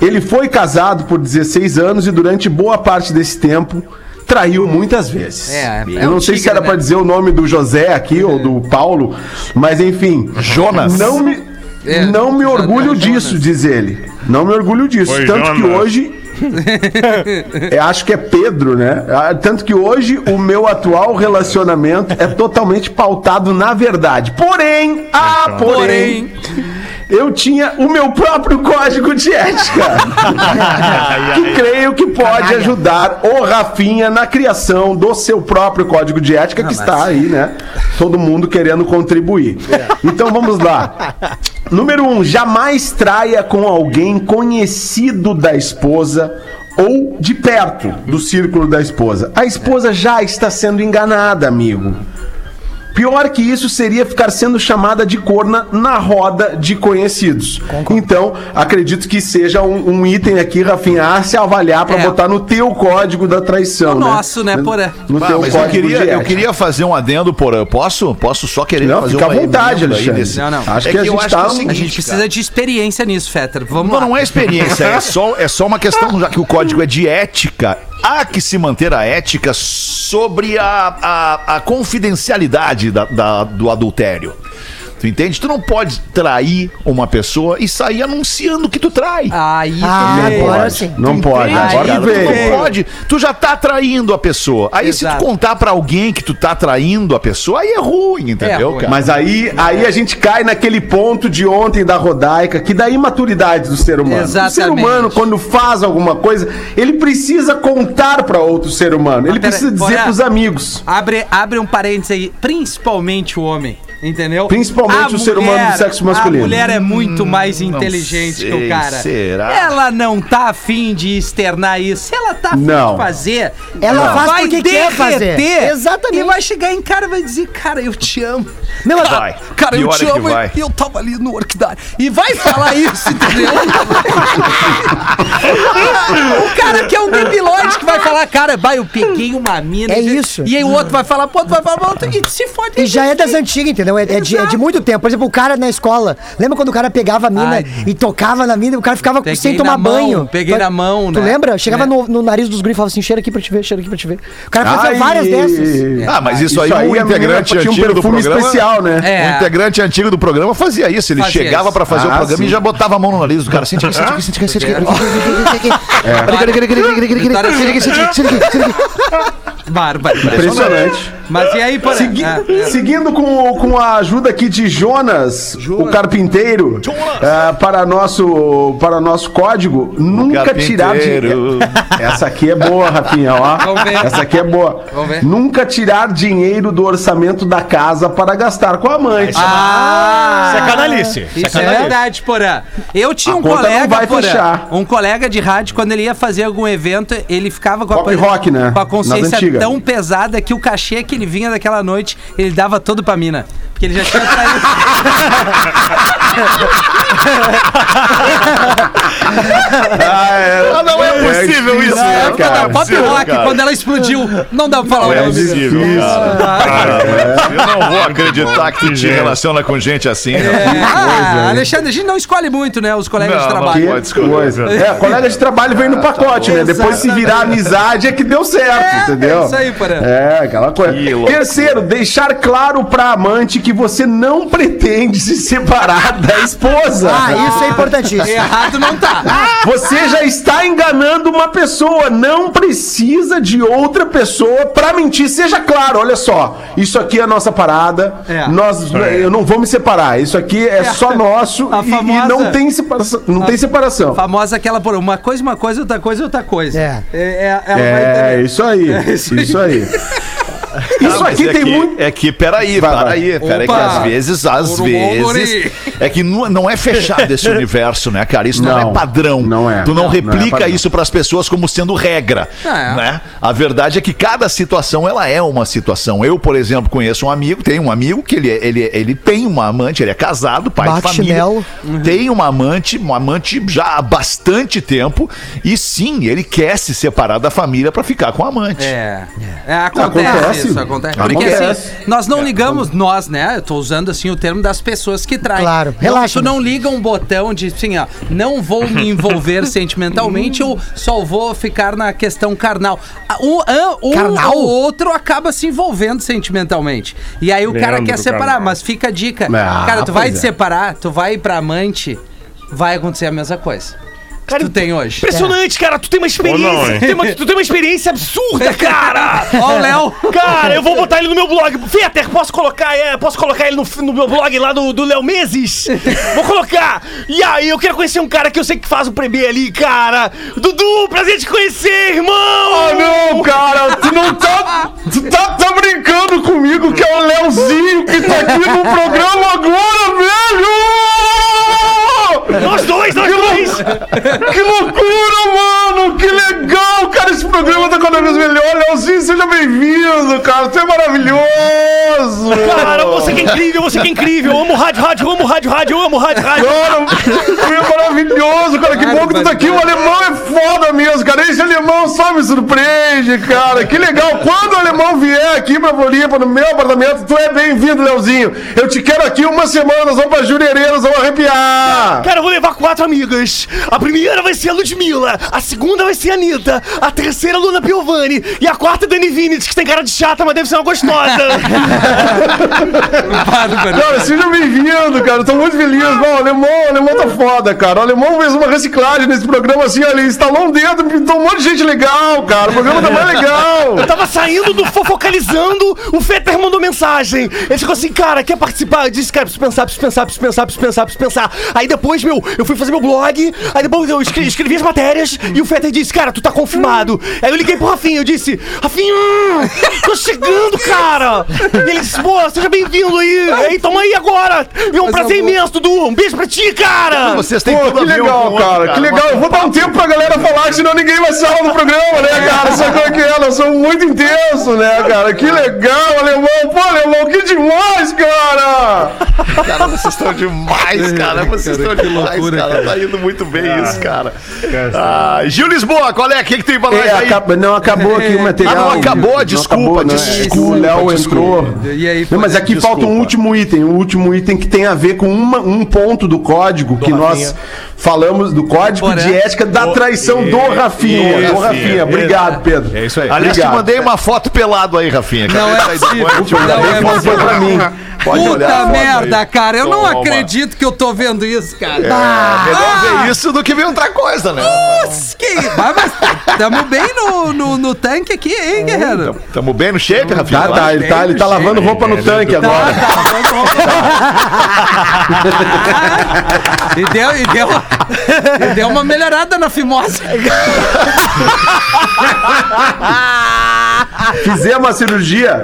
Ele foi casado por 16 anos e durante boa parte desse tempo traiu muitas vezes. É, é Eu não um sei se tigre, era né? pra dizer o nome do José aqui ou do Paulo, mas enfim. Jonas. Não me, É, não me orgulho disso, diz ele. Não me orgulho disso. Foi Tanto que Jonas. hoje. Eu acho que é Pedro, né? Ah, Tanto que hoje o meu atual relacionamento é totalmente pautado na verdade. Porém, ah, porém, eu tinha o meu próprio código de ética. que creio que pode ajudar o Rafinha na criação do seu próprio código de ética, que está aí, né? Todo mundo querendo contribuir. Então vamos lá. Número um, jamais traia com alguém conhecido da esposa ou de perto do círculo da esposa. A esposa já está sendo enganada, amigo. Pior que isso seria ficar sendo chamada de corna na roda de conhecidos. Então, acredito que seja um, um item aqui, Rafinha, a se avaliar para É. botar no teu código da traição. O né? nosso, né, Porã? No Ah, teu mas eu código queria, de eu queria fazer um adendo, por eu posso? Posso só querer Não, fazer fica à uma vontade, emenda aí Alexandre. nesse- Não, não. Acho É que a que eu gente acho tá... que é o A seguinte, gente precisa de experiência nisso, Fetter. Vamos Não, lá. não é experiência, é só, é só uma questão, já que o código é de ética. Há que se manter a ética sobre a, a, a confidencialidade da- da- do adultério. Tu entende? Tu não pode trair uma pessoa e sair anunciando que tu trai. Aí Ah, tu vê. agora sim. Não pode, Entende, agora cara? Tu não pode. Tu já tá traindo a pessoa. Aí se Exato. tu contar pra alguém que tu tá traindo a pessoa, aí é ruim, entendeu, ruim. cara? Mas aí, aí a gente cai naquele ponto de ontem da Rodaica, que da imaturidade do ser humano. O ser Exatamente. humano, quando faz alguma coisa, ele precisa contar pra outro ser humano. Ele pera- precisa dizer pros amigos. Abre, abre um parênteses aí, principalmente o homem. Entendeu? Principalmente A o ser humano do sexo masculino. A mulher é muito mais inteligente que o sei, cara. será? Ela não tá afim de externar isso. Se ela tá afim Não. de fazer, Ela faz vai porque quer fazer. Exatamente. E vai chegar em cara e vai dizer, cara, eu te amo. Meu, mas- Vai. Cara, eu te é que amo e eu tava ali no Orquidário. E vai falar isso, entendeu? o cara que é um debilóide que vai falar, cara, vai, eu peguei uma mina. É e- isso. E aí o outro vai falar, pô, tu vai falar, outro, e se fode. E já é das antigas, entendeu? É, é de, é de muito tempo. Por exemplo, o cara na escola. Lembra quando o cara pegava a mina Ai. e tocava na mina e o cara ficava sem tomar mão, banho? peguei Tu- na mão, Tu né? lembra? Chegava Né? no, no nariz dos guris e falava assim: cheira aqui pra te ver, cheira aqui pra te ver. O cara fazia várias dessas. Ah, mas isso, aí, Isso aí o a menina integrante tinha um antigo do perfume programa... especial, né? É. O integrante antigo do programa fazia isso. Ele Fazia chegava isso. pra fazer o Ah, programa sim. e já botava a mão no nariz do cara. Sente aqui, sente aqui, sente aqui, sente aqui. Bárbaro. Impressionante. Mas e aí, Ah, é. Seguindo com, com a ajuda aqui de Jonas, o carpinteiro, ah, para, nosso, para nosso código, nunca tirar dinheiro. Essa aqui é boa, Rafinha, ó. Vamos ver. Essa aqui é boa. Vamos ver. Nunca tirar dinheiro do orçamento da casa para gastar com a amante. Ah, Isso é canalice. Isso é Isso é canalice. verdade, Porã. Eu tinha A um conta não colega, vai Porã, fechar. um colega de rádio, quando ele ia fazer algum evento, ele ficava com a, Pop rock, né? com a consciência tão pesada que o cachê que ele vinha daquela noite, ele dava todo pra mina. Porque ele já tinha traído. Ah, não é possível isso, Na né, época da cara? Pop Possível, Rock, cara. quando ela explodiu, não dá pra falar o É nome. possível, cara. Cara, Eu não vou acreditar que tu te relaciona com gente assim. É, ah, Alexandre, a gente não escolhe muito, né? Os colegas Não, de não trabalho. pode escolher. Coisa. É, colega de trabalho vem no pacote, né? Depois se virar amizade é que deu certo, É, entendeu? é isso aí, Porã. É, aquela coisa. Terceiro, deixar claro pra amante que você não pretende se separar da esposa. Ah, isso é importantíssimo. Errado não tá. Você já está enganando uma pessoa, não precisa de outra pessoa pra mentir. Seja claro, olha só, isso aqui é a nossa parada, É. nós, eu não vou me separar, isso aqui é, só nosso A e, e famosa- não tem separação. Não tem separação. Famosa aquela por uma coisa, uma coisa, outra coisa, outra coisa. É. é ela vai É, entender. isso aí, isso aí. isso aqui é tem que, muito... É que, peraí, Vai, vai. peraí, peraí, que Opa. às vezes, às vezes. É que não, não é fechado esse universo, né, cara? Isso não, Não, é padrão. não é. Tu não, Não, não é replica isso pras pessoas como sendo regra. É. Né? A verdade é que cada situação ela é uma situação. Eu, por exemplo, conheço um amigo, tenho um amigo que ele, ele, ele tem uma amante, ele é casado, pai Bate de família. chinelo. Tem uma amante, uma amante já há bastante tempo. E sim, ele quer se separar da família pra ficar com a amante. É. É, acontece, Acontece. Isso, acontece. Acontece. Porque assim, nós não ligamos, nós, né? Eu tô usando assim o termo das pessoas que traem. Claro, Não, relaxa, Tu não liga um botão de assim, ó, não vou me envolver sentimentalmente ou só vou ficar na questão carnal. Um, um Carnal? ou outro acaba se envolvendo sentimentalmente. E aí o cara Leandro quer separar, Carnal. mas fica a dica. Ah, cara, tu vai pois te é. separar, tu vai pra amante, vai acontecer a mesma coisa. Cara, que tu tem hoje. Impressionante, cara. Tu tem uma experiência. Não, tu, tem uma, tu tem uma experiência absurda, cara. Ó o Léo. Cara, eu vou botar ele no meu blog. Fetter, posso colocar, é, posso colocar ele no, no meu blog lá do do Léo Meses? Vou colocar. E aí, eu quero conhecer um cara que eu sei que faz o prebê ali, cara. Dudu, prazer te conhecer, irmão. Ah, não, cara, tu não tá. Tu tá, tá brincando comigo que é o Leozinho que tá aqui no programa agora, velho! Nós dois, nós dois. Que loucura, mano! Que legal, cara! Esse programa tá cada vez melhor. Leozinho, seja bem-vindo, cara! Você é maravilhoso! Cara, você que é incrível, você que é incrível. Eu amo rádio, rádio, eu amo rádio, rádio, eu amo rádio, rádio. Cara, maravilhoso, cara. Que bom que tu tá aqui. O alemão é foda mesmo, cara. Esse alemão só me surpreende, cara. Que legal. Quando o alemão vier aqui pra Floripa, no meu apartamento, tu é bem-vindo, Leozinho. Eu te quero aqui uma semana. Nós vamos pra Jurerê, nós vamos arrepiar. Cara, eu vou levar quatro amigas. A primeira vai ser a Ludmilla, a segunda vai ser a Anitta, a terceira a Luna Piovani e a quarta a Dani Vinitz, que tem cara de chata, mas deve ser uma gostosa. Cara, seja bem-vindo, cara. Eu tô muito feliz. Não, o alemão, o alemão tá foda, cara. O alemão fez uma reciclagem nesse programa assim, olha, ele instalou um dedo, pintou um monte de gente legal, cara. O programa tá mais legal. Eu tava saindo do fofocalizando, o Fetter mandou mensagem. Ele ficou assim, cara, quer participar? Eu disse, cara, preciso pensar, preciso pensar, preciso pensar, preciso pensar, preciso pensar. Aí depois, meu, eu fui fazer meu blog, aí depois eu escrevi, escrevi as matérias e o Fetter disse, cara, tu tá confirmado. Aí eu liguei pro Rafinha, eu disse, Rafinha, tô chegando, cara. E ele disse, pô, seja bem-vindo aí. Aí, toma aí agora. E é um prazer imenso, Dudu. Um beijo pra ti, cara. Vocês têm Pô, que legal, outro, cara. Que legal. Eu vou dar um tempo pra galera falar, senão ninguém vai sair no programa, né, cara? Sabe como é que é? Nós somos muito intensos, né, cara? Que legal, alemão. Pô, alemão, que demais, cara. Cara, vocês estão demais, cara. Vocês estão demais, cara. Tá indo muito bem isso, cara. Ah, Gil Lisboa, qual é? O que, que tem pra nós É, aí? acaba- não acabou aqui o material. Ah, não acabou? Não Desculpa, né? desculpa, O Léo desculpa. entrou. E aí, Não, mas aqui desculpa. falta um último item, um último item que tem a ver com uma- um ponto do código que nós falamos, do código Porém. de ética da traição do Rafinha. isso, Do Rafinha. Obrigado, Pedro. É isso aí. Aliás, te Obrigado. mandei uma foto pelado aí, Rafinha. Não é possível. Ainda Não bem é que não foi pra mim. Pode Puta merda, aí. cara. Eu não Toma. acredito que eu tô vendo isso, cara. É melhor ver isso do que ver outra coisa, né? Nossa, que... Mas, mas tamo bem no, no, no tanque aqui, hein, guerreiro? Tamo bem no shape, Rafinha? Tá, tá, ele tá, ele tá lavando roupa no tanque agora. E deu, e deu, e deu uma melhorada na fimose. Fizemos a cirurgia.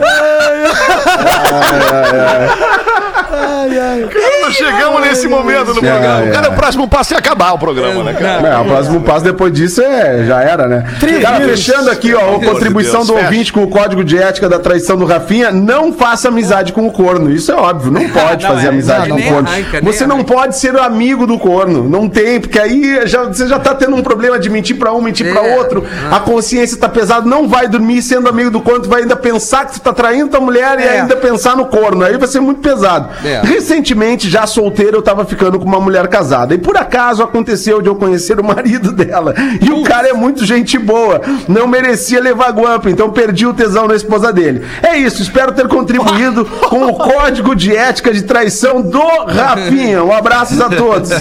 Cara, nós chegamos nesse momento no programa. é. Cara, o próximo passo é acabar o programa, né, cara? É, o próximo passo depois disso é, já era, né? Cara, fechando aqui, ó, a contribuição Deus, do fecha. ouvinte com o código de ética da traição do Rafinha, não faça amizade com o corno. Isso é óbvio, não pode Não, fazer é, amizade não, com o corno. arranca, Você não arranca. pode ser amigo do corno. Não tem, porque aí já, você já tá tendo um problema de mentir pra um, mentir pra É. outro. A consciência tá pesada, não vai dormir sendo amigo do corno, tu vai ainda pensar que tu tá traindo tua mulher e É. ainda pensar no corno. Aí vai ser muito pesado. É. Recentemente, já solteiro, eu tava ficando com uma mulher casada. E por acaso aconteceu de eu conhecer o marido dela. E o cara é muito gente boa. Não merecia levar guampa, então perdi o tesão na esposa dele. É isso, espero ter contribuído com o código de ética de traição do Rafinha. Um abraço a todos.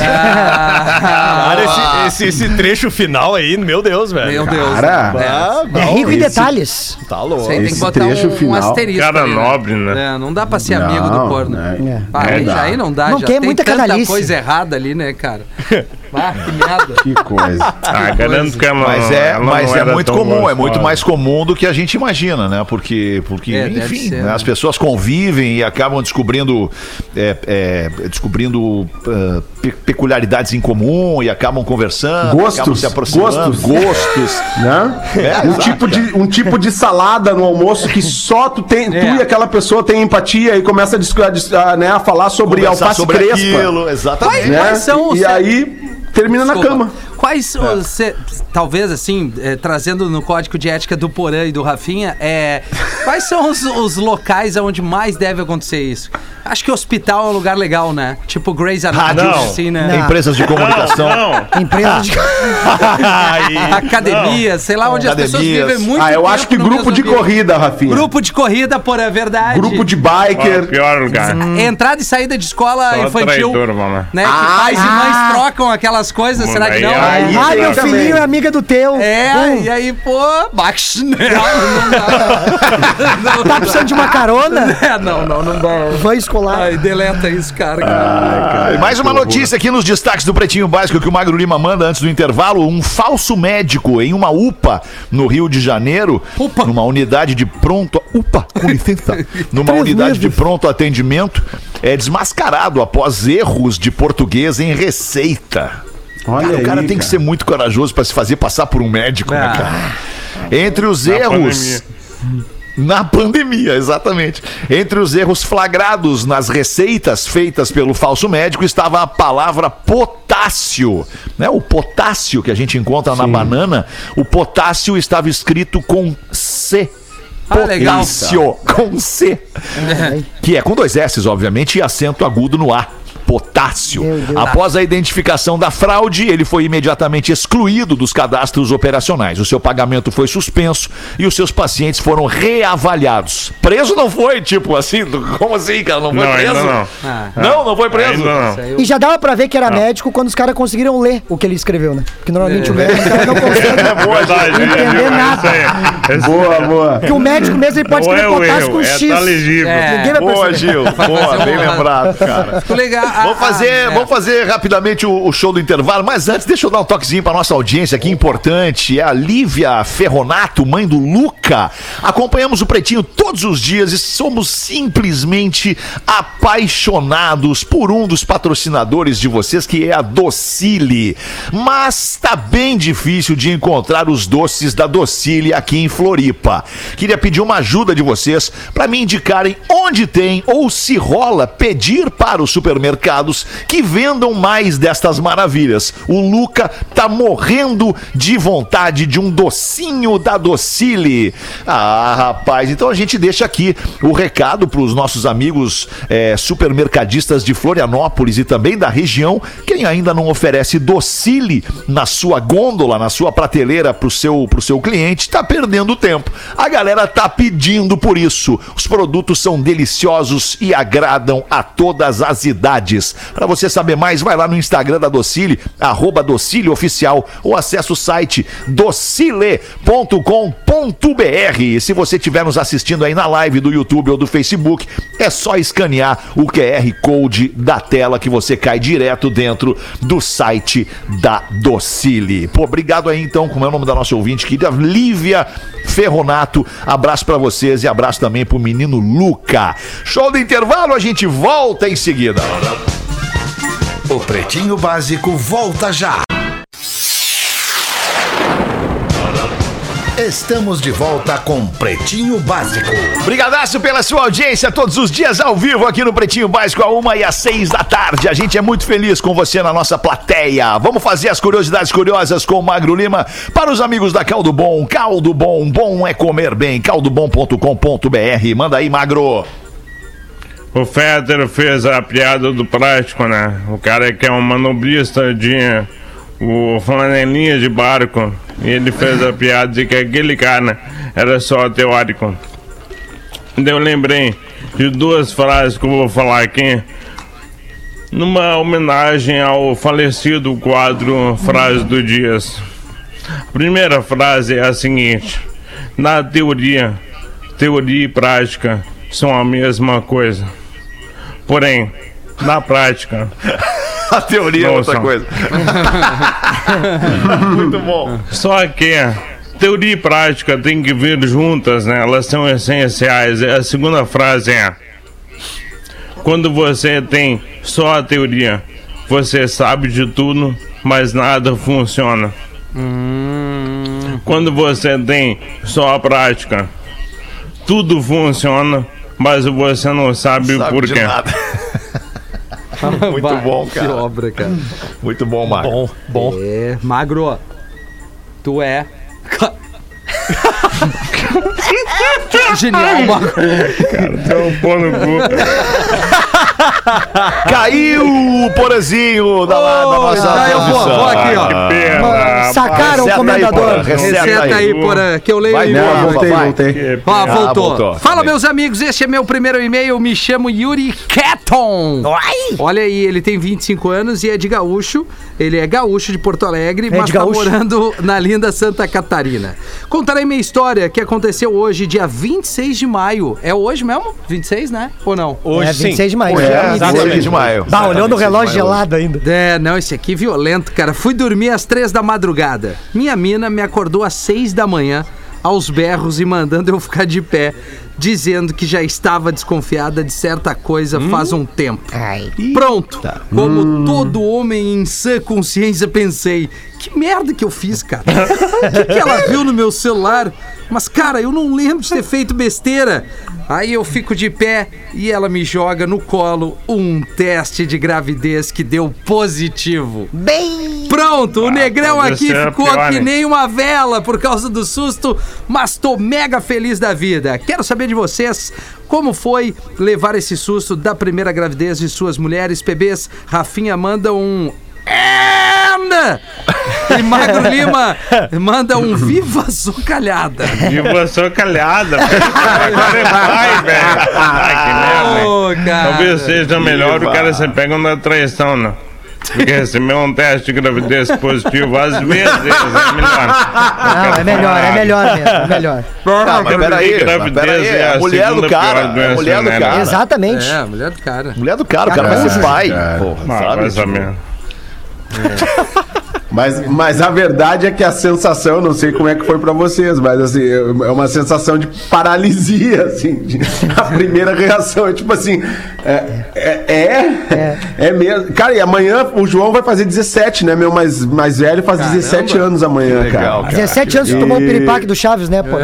Cara, esse, esse, esse trecho final aí, meu Deus, velho. Meu Deus. Cara, É rico em detalhes. Tá louco. Aí tem que esse botar trecho um, um final. asterisco. Cara ali, nobre, né? É, não dá pra ser amigo do Não, corno. né? Ah, É, aí, aí não dá, Não já tem tem muita tanta canalice. coisa errada ali, né, cara? Ah, que merda. Que coisa. Ah, garanto que ela Mas é, ela mas é muito comum, é muito mais comum do que a gente imagina, né? Porque, porque É, enfim, ser, né? né? as pessoas convivem e acabam descobrindo, é, é, descobrindo ah, pe- peculiaridades em comum e acabam conversando, Gostos, acabam se aproximando, gostos. gostos. Né? É, um, exato, tipo de, um tipo de salada no almoço que só tu tem, tu É. e aquela pessoa tem empatia e começa a, a né, a falar sobre Conversar alface sobre crespa. aquilo, exatamente. Né? Quais são os- e aí termina na Desculpa. cama. Quais, os- cê- talvez assim, é, trazendo no código de ética do Porã e do Rafinha, é, quais são os, os locais onde mais deve acontecer isso? Acho que hospital é um lugar legal, né? Tipo Grey's Anatomy, Não. assim, né? Empresas de comunicação. Não, Empresa de. Academia, sei lá, onde as pessoas Academias. vivem muito Ah, eu acho que grupo de ambiente. corrida, Rafinha. Grupo de corrida, por é verdade. Grupo de biker. pior lugar. Entrada e saída de escola Só infantil. traidor, mano. Né, que Ah, pais e mães trocam aquelas coisas, será que não? Aí, Ah, meu também. filhinho é amiga do teu. É, Hum, e aí, pô, baix, né? Não dá. Tá precisando de uma carona? É, não, não, não dá. Vai escolar. Ai, deleta isso, cara. Ah, mais uma notícia aqui nos destaques do Pretinho Básico que o Magro Lima manda antes do intervalo. Um falso médico em uma UPA no Rio de Janeiro, UPA. numa unidade de pronto... UPA, com licença. Numa Três unidade de pronto atendimento, é desmascarado após erros de português em receita. Olha Cara, o cara aí, tem que cara. ser muito corajoso pra se fazer passar por um médico, né, Ah. cara? Entre os Na erros... Na pandemia, exatamente. Entre os erros flagrados nas receitas feitas pelo falso médico estava a palavra potássio. Né? O potássio que a gente encontra na banana, o potássio estava escrito com C. Ah. Potássio, com C. Que é com dois S, obviamente, e acento agudo no A. Potássio. Após a identificação da fraude, ele foi imediatamente excluído dos cadastros operacionais. O seu pagamento foi suspenso e os seus pacientes foram reavaliados. Preso não foi, tipo assim? Como assim, cara? Não foi Não, preso? não. Ah, Não, não foi preso. Não. E já dava pra ver que era médico quando os caras conseguiram ler o que ele escreveu, né? Porque normalmente o médico não consegue. Verdade, Não entender viu? nada. Aí. Esse- Boa, boa. Porque o médico mesmo ele pode Não é escrever o potássio com é X. tá legível. É. Ninguém vai Boa. Gil. Boa, bem lembrado, cara. Legal. Vamos fazer, ah, vamos fazer rapidamente o, o show do intervalo, mas antes deixa eu dar um toquezinho para nossa audiência aqui importante. É a Lívia Ferronato, mãe do Luca. Acompanhamos o Pretinho todos os dias e somos simplesmente apaixonados por um dos patrocinadores de vocês, que é a Docile. Mas tá bem difícil de encontrar os doces da Docile aqui em Floripa. Queria pedir uma ajuda de vocês para me indicarem onde tem ou se rola pedir para os supermercados que vendam mais destas maravilhas. O Luca tá morrendo de vontade de um docinho da Docile. Ah, rapaz, então a gente deixa aqui o recado para os nossos amigos eh, supermercadistas de Florianópolis e também da região. Quem ainda não oferece Docile na sua gôndola, na sua prateleira para o seu, seu cliente, tá perdendo tempo. A galera tá pedindo por isso. Os produtos são deliciosos e agradam a todas as idades. Para você saber mais, vai lá no Instagram da Docile, arroba Docile Oficial, ou acesse o site docile.com.br. Se você estiver nos assistindo aí na live do YouTube ou do Facebook, é só escanear o QR Code da tela que você cai direto dentro do site da Docile. Pô, obrigado aí então, como é o nome da nossa ouvinte, querida Lívia Ferronato. Abraço pra vocês e abraço também pro menino Luca. Show do intervalo, a gente volta em seguida. O Pretinho Básico volta já. Estamos de volta com Pretinho Básico. Brigadaço pela sua audiência todos os dias ao vivo aqui no Pretinho Básico, a uma e às seis da tarde. A gente é muito feliz com você na nossa plateia. Vamos fazer as curiosidades curiosas com o Magro Lima para os amigos da Caldo Bom. Caldo Bom, bom é comer bem. caldobom.com.br. Manda aí, Magro. O Fetter fez a piada do plástico, né? O cara que é um manobrista de o flanelinha de barco. E ele fez a piada de que aquele cara era só teórico. Eu lembrei de duas frases que eu vou falar aqui. Numa homenagem ao falecido quadro Frases do Dias. A primeira frase é a seguinte: Na teoria, teoria e prática são a mesma coisa. Porém, na prática, A teoria é outra coisa. muito bom. só que teoria e prática têm que vir juntas, né? Elas são essenciais. A segunda frase é: Quando você tem só a teoria, você sabe de tudo, mas nada funciona. Quando você tem só a prática, tudo funciona, mas você não sabe, Sabe por de quê. nada. muito Bah, bom, Que cara. obra, cara. Muito bom, Magro. Bom, bom. É, magro, tu é. Genial, magro. Então, pô no cu. Caiu o porazinho da, lá, da nossa tá, eu vou, vou aqui, ó. Que pena. Mano, sacaram o comendador. receta Reseta aí, porra, que eu leio Vai, aí. Não, voltei, voltei. Ó, pena. voltou. voltou. Fala, meus amigos, este é meu primeiro e-mail. Me chamo Yuri Keton. Olha aí, ele tem 25 anos e é de gaúcho. Ele é gaúcho de Porto Alegre, mas de tá morando na linda Santa Catarina. Contarei minha história que aconteceu hoje, dia 26 de maio. É hoje mesmo? 26, né? Ou não? Hoje é, sim. 26 de maio. É, É, exatamente. de maio. Bah, olhando o relógio gelado ainda. É, não, esse aqui é violento, cara. Fui dormir às três da madrugada. Minha mina me acordou às seis da manhã, aos berros e mandando eu ficar de pé, dizendo que já estava desconfiada de certa coisa faz um tempo. Pronto. Como todo homem em sã consciência, pensei: que merda que eu fiz, cara? O que, que ela viu no meu celular Mas, cara, eu não lembro de ter feito besteira. Aí eu fico de pé e ela me joga no colo um teste de gravidez que deu positivo. Bem. Pronto, o negrão podia aqui ficou pior, que nem uma vela por causa do susto, mas tô mega feliz da vida. Quero saber de vocês como foi levar esse susto da primeira gravidez de suas mulheres PBs. Rafinha manda um. And! E Magro Lima manda um Viva Zocalhada. E você calhada. Agora é vai, velho. Ai, que merda. cara. Talvez seja melhor o cara se pega na traição, né? Porque receber um teste de gravidez positivo às vezes é melhor. Não, é melhor, é melhor mesmo, é melhor. Tá, mas peraí, mas gravidez peraí, é é a mulher do cara, é mulher do genética. cara. Exatamente. É, mulher do cara. Mulher do cara, o cara vai ser pai. Porra, Ah, sabe? mais ou menos. Mas, mas a verdade é que a sensação, não sei como é que foi pra vocês, mas assim, é uma sensação de paralisia, assim. de- a primeira reação é tipo assim, é, é, é, é mesmo. Cara, e amanhã o João vai fazer 17, né? Meu mais, mais velho faz 17 anos amanhã, legal, cara. 17 anos que tomou o piripaque do Chaves, né, pô?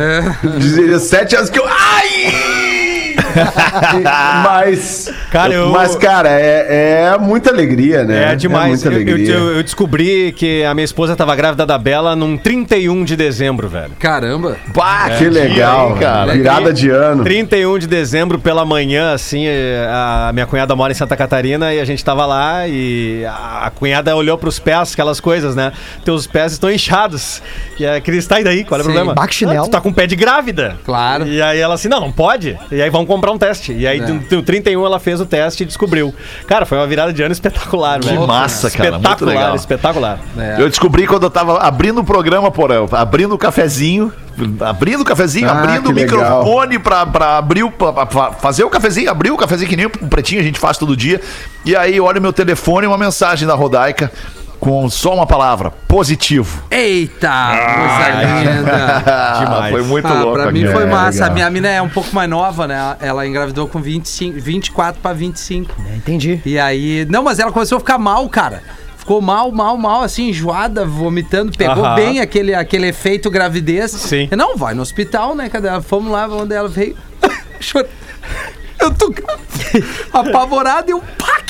17 anos que eu. Ai! mas, Cara, eu- mas, cara, é, é muita alegria, né? É demais. muita Eu, eu- eu- eu descobri que a minha esposa tava grávida da Bela num 31 de dezembro, velho. Caramba. Pá, Que legal, aí, cara. Virada de ano. 31 de dezembro pela manhã, assim, a minha cunhada mora em Santa Catarina e a gente tava lá e a cunhada olhou pros pés, aquelas coisas, né? Teus pés estão inchados. E a Cris, tá e daí? Qual é o Sim. problema? "Ah, tu tá com pé de grávida. Claro. E aí ela assim, não, não pode. E aí vamos comprar um teste. E aí É. no, no 31 ela fez o teste e descobriu. Cara, foi uma virada de ano espetacular, velho. massa, cara, muito Espetacular, legal. espetacular. É. Eu descobri quando eu tava abrindo o programa, porão, abrindo o cafezinho, abrindo o cafezinho, Ah, abrindo que o microfone pra, pra abrir o. Pra, pra fazer o cafezinho, abrir o cafezinho que nem o pretinho a gente faz todo dia. E aí olha meu telefone e uma mensagem da Rodaica com só uma palavra: positivo. Eita, coisa linda. Demais. Foi muito Ah, louco. pra mim foi massa. legal. A minha mina é um pouco mais nova, né? Ela engravidou com 25, 24 pra 25. Entendi. E aí. Não, mas ela começou a ficar mal, cara. Ficou mal, mal, mal, assim, enjoada, vomitando. Pegou Aham. bem aquele, aquele efeito gravidez. Sim. E Não, vai no hospital, né? Cadê ela? Fomos lá, onde ela veio. Eu tô apavorado e eu, pá,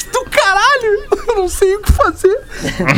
caralho! Eu não sei o que fazer.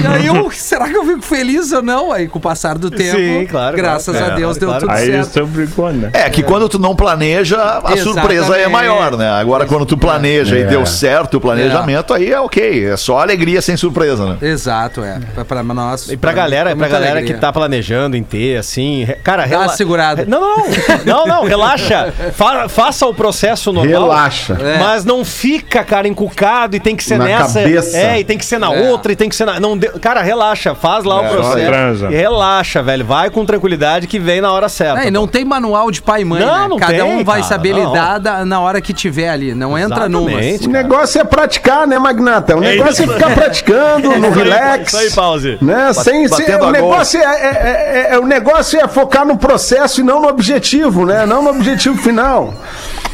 E aí eu, será que eu fico feliz ou não? Aí com o passar do tempo, Sim, claro, graças claro. a Deus, É, deu claro. tudo Aí certo. você brigou, né? É, que quando tu não planeja, a Exatamente. surpresa é maior, né? Agora, quando tu planeja e deu certo o planejamento, aí é ok. É só alegria sem surpresa, né? Exato, é. Pra, pra nós. E pra mim, galera, foi pra galera alegria. que tá planejando em ter, assim. Cara, Dá uma rela- segurada. Não, não, não, não, relaxa. Fa- faça o processo normal. Relaxa. É. Mas não fica, cara, encucado e tem que ser Na nessa. Cabeça. É, e tem que ser na É. outra, e tem que ser na. Não deu- cara, relaxa, faz lá o só processo. E relaxa, velho. Vai com tranquilidade que vem na hora certa. É, e não tem manual de pai e mãe, Não, né? não Cada tem, um vai cara, saber não. lidar da- na hora que tiver ali. Não entra. Exatamente, O cara. negócio é praticar, né, Magnata? O negócio é, isso. ficar praticando, no relax. Isso aí, pause. Né? Sem, sem, o, a negócio é, é- é- é- o negócio é focar no processo e não no objetivo, né? Não no objetivo final.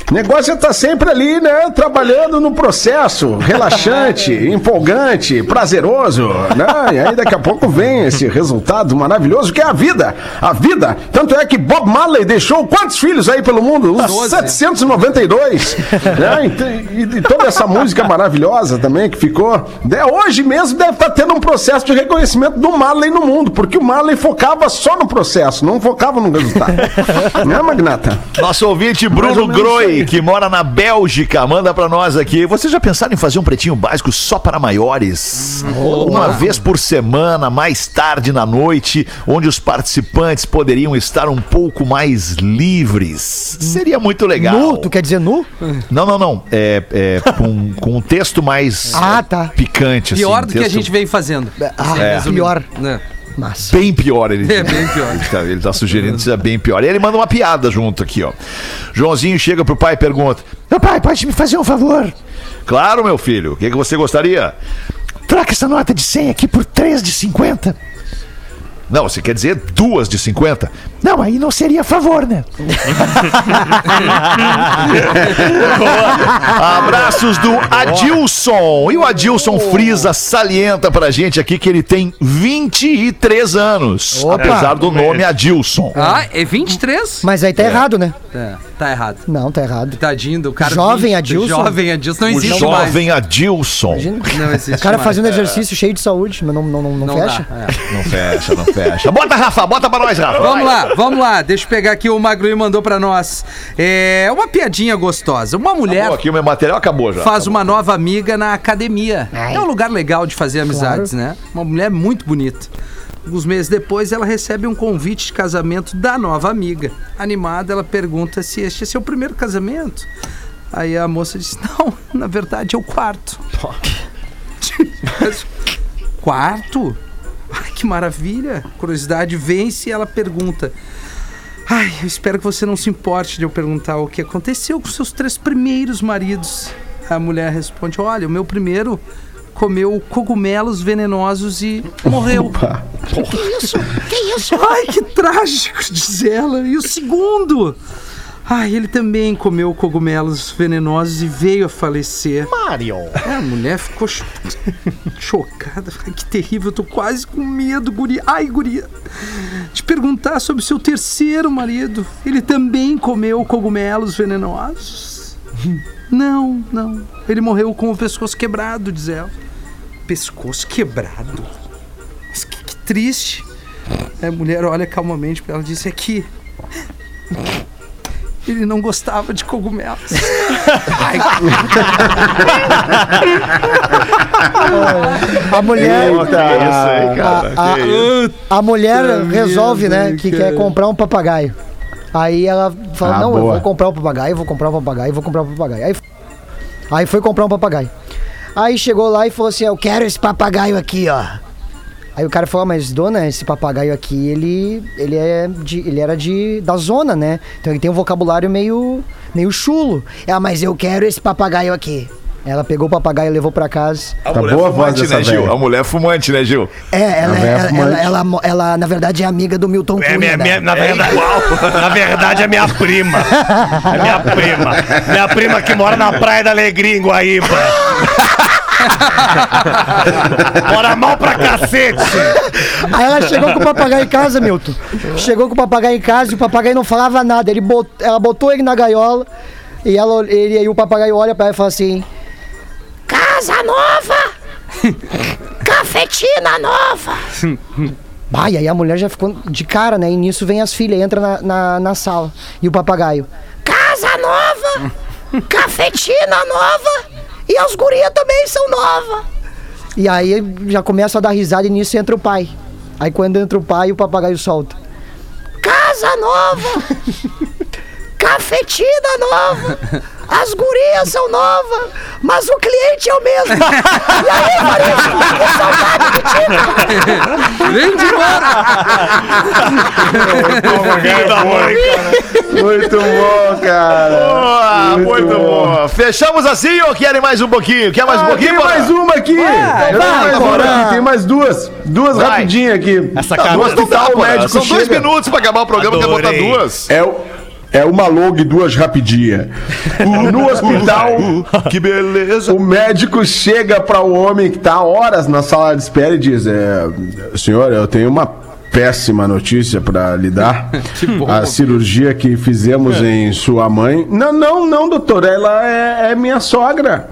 O negócio é estar sempre ali, né? Trabalhando no processo, relaxante, empolgante, prazeroso, né? E aí daqui a pouco vem esse resultado maravilhoso que é a vida. A vida. Tanto é que Bob Marley deixou quantos filhos aí pelo mundo? Uns Doze. 792. né? E, e- e toda essa música maravilhosa também que ficou. né? Hoje mesmo deve estar tendo um processo de reconhecimento do Marley no mundo, porque o Marley focava só no processo, não focava no resultado. né, Magnata? Nosso ouvinte Bruno ou que mora na Bélgica, manda pra nós aqui. Vocês já pensaram em fazer um pretinho básico só para maiores? Uma vez por semana, mais tarde na noite, onde os participantes poderiam estar um pouco mais livres. Seria muito legal. Nu, tu quer dizer nu? Não, não, não. É, é com, com um texto mais Ah, é, tá. picante. assim, Pior do que a texto gente vem fazendo. Ah, resumindo. pior. Né? Mas. Bem pior, ele É, bem pior. Ele tá, ele tá sugerindo que seja bem pior. E ele manda uma piada junto aqui, ó. Joãozinho chega pro pai e pergunta: Meu pai, pode me fazer um favor? Claro, meu filho. O que, que você gostaria? Troca essa nota de 100 aqui por 3 de 50. Não, você quer dizer duas de 50? Não, aí não seria a favor, né? Abraços do Adilson. E o Adilson Frisa salienta pra gente aqui que ele tem 23 anos. Opa. Apesar do nome Adilson. Ah, é 23? Mas aí tá errado, né? É, tá errado. Não, tá errado. Tadinho do cara. Jovem 20, Adilson? Jovem Adilson. Não O existe jovem Adilson. Imagina. mais. Não existe O cara mais. fazendo exercício cheio de saúde, mas não, não, não, não Não fecha. dá, é. Não fecha, não fecha. Bota, Rafa, bota pra nós, Rafa. Vamos Vai. lá, vamos lá. Deixa eu pegar aqui o Magro mandou pra nós. É uma piadinha gostosa. Uma mulher Acabou aqui, o meu material acabou já. faz uma nova amiga na academia. É um lugar legal de fazer amizades, né? Uma mulher muito bonita. Alguns meses depois, ela recebe um convite de casamento da nova amiga. Animada, ela pergunta se este é seu primeiro casamento. Aí a moça diz: Não, na verdade é o quarto. quarto? Ai, que maravilha! Curiosidade vence e ela pergunta: Ai, eu espero que você não se importe de eu perguntar o que aconteceu com seus três primeiros maridos. A mulher responde: Olha, o meu primeiro comeu cogumelos venenosos e morreu. Que isso? Que isso? Ai, que trágico, diz ela. E o segundo? Ai, ele também comeu cogumelos venenosos e veio a falecer. Mario. É, a mulher ficou cho- chocada. Ai, que terrível, eu tô quase com medo, guria. Ai, guria. De perguntar sobre o seu terceiro marido. Ele também comeu cogumelos venenosos? Não, não. Ele morreu com o pescoço quebrado, diz ela. Pescoço quebrado? Mas que, que triste. A mulher olha calmamente pra ela e diz: É que. Ele não gostava de cogumelos. Ai, A mulher. Isso aí, cara. A- a-. A mulher resolve, né, que quer comprar um papagaio. Aí ela fala, Ah, não, eu boa. vou comprar um papagaio, vou comprar um papagaio, vou comprar um papagaio. Aí, aí foi comprar um papagaio. Aí chegou lá e falou assim, eu quero esse papagaio aqui, ó. Aí o cara falou, mas dona, esse papagaio aqui, ele, ele, é de, ele era de, da zona, né? Então ele tem um vocabulário meio, meio chulo. Ela, mas eu quero esse papagaio aqui. Ela pegou o papagaio e levou pra casa. A Tá mulher boa fumante, né, Gil? velha. A mulher fumante, né, Gil? É, ela, ela, ela, ela, ela, na verdade, é amiga do Milton É Cunha. minha, né? minha- na, verdade, na verdade, é minha prima. É minha prima. Minha prima que mora na Praia da Alegria, em Guaíba. Mora mal pra cacete. Aí ela chegou com o papagaio em casa, Milton. Chegou com o papagaio em casa e o papagaio não falava nada. Ele bot- ela botou ele na gaiola e ela, ele, aí o papagaio olha pra ela e fala assim: Casa nova! Cafetina nova! Bah, e aí a mulher já ficou de cara, né? E nisso vem as filhas, entra na, na, na sala. E o papagaio: Casa nova! Cafetina nova! E as gurias também são novas! E aí já começa a dar risada e nisso entra o pai. Aí quando entra o pai, o papagaio solta. Casa nova! Cafetina nova! As gurias são novas, mas o cliente é o mesmo! E aí, Marisco, que saudade de ti, cara! Vem de embora! Muito bom, cara. Boa, muito, bom. Fechamos assim ou querem mais um pouquinho? Quer mais um Ah, pouquinho? tem Bora? mais uma aqui. Eu tenho vai, mais uma aqui. Tem mais duas. Duas Vai. rapidinhas aqui. Essa cara. duas não dá, hospital, o médico São dois chega. minutos pra acabar o programa, quer botar Adorei. duas. É, o- é uma e duas rapidinhas. No hospital, Que beleza. o médico chega para o homem que está horas na sala de espera e diz: é, Senhor, eu tenho uma péssima notícia para lhe dar. A cirurgia que fizemos em sua mãe. Não, não, não, doutor, ela é, é minha sogra.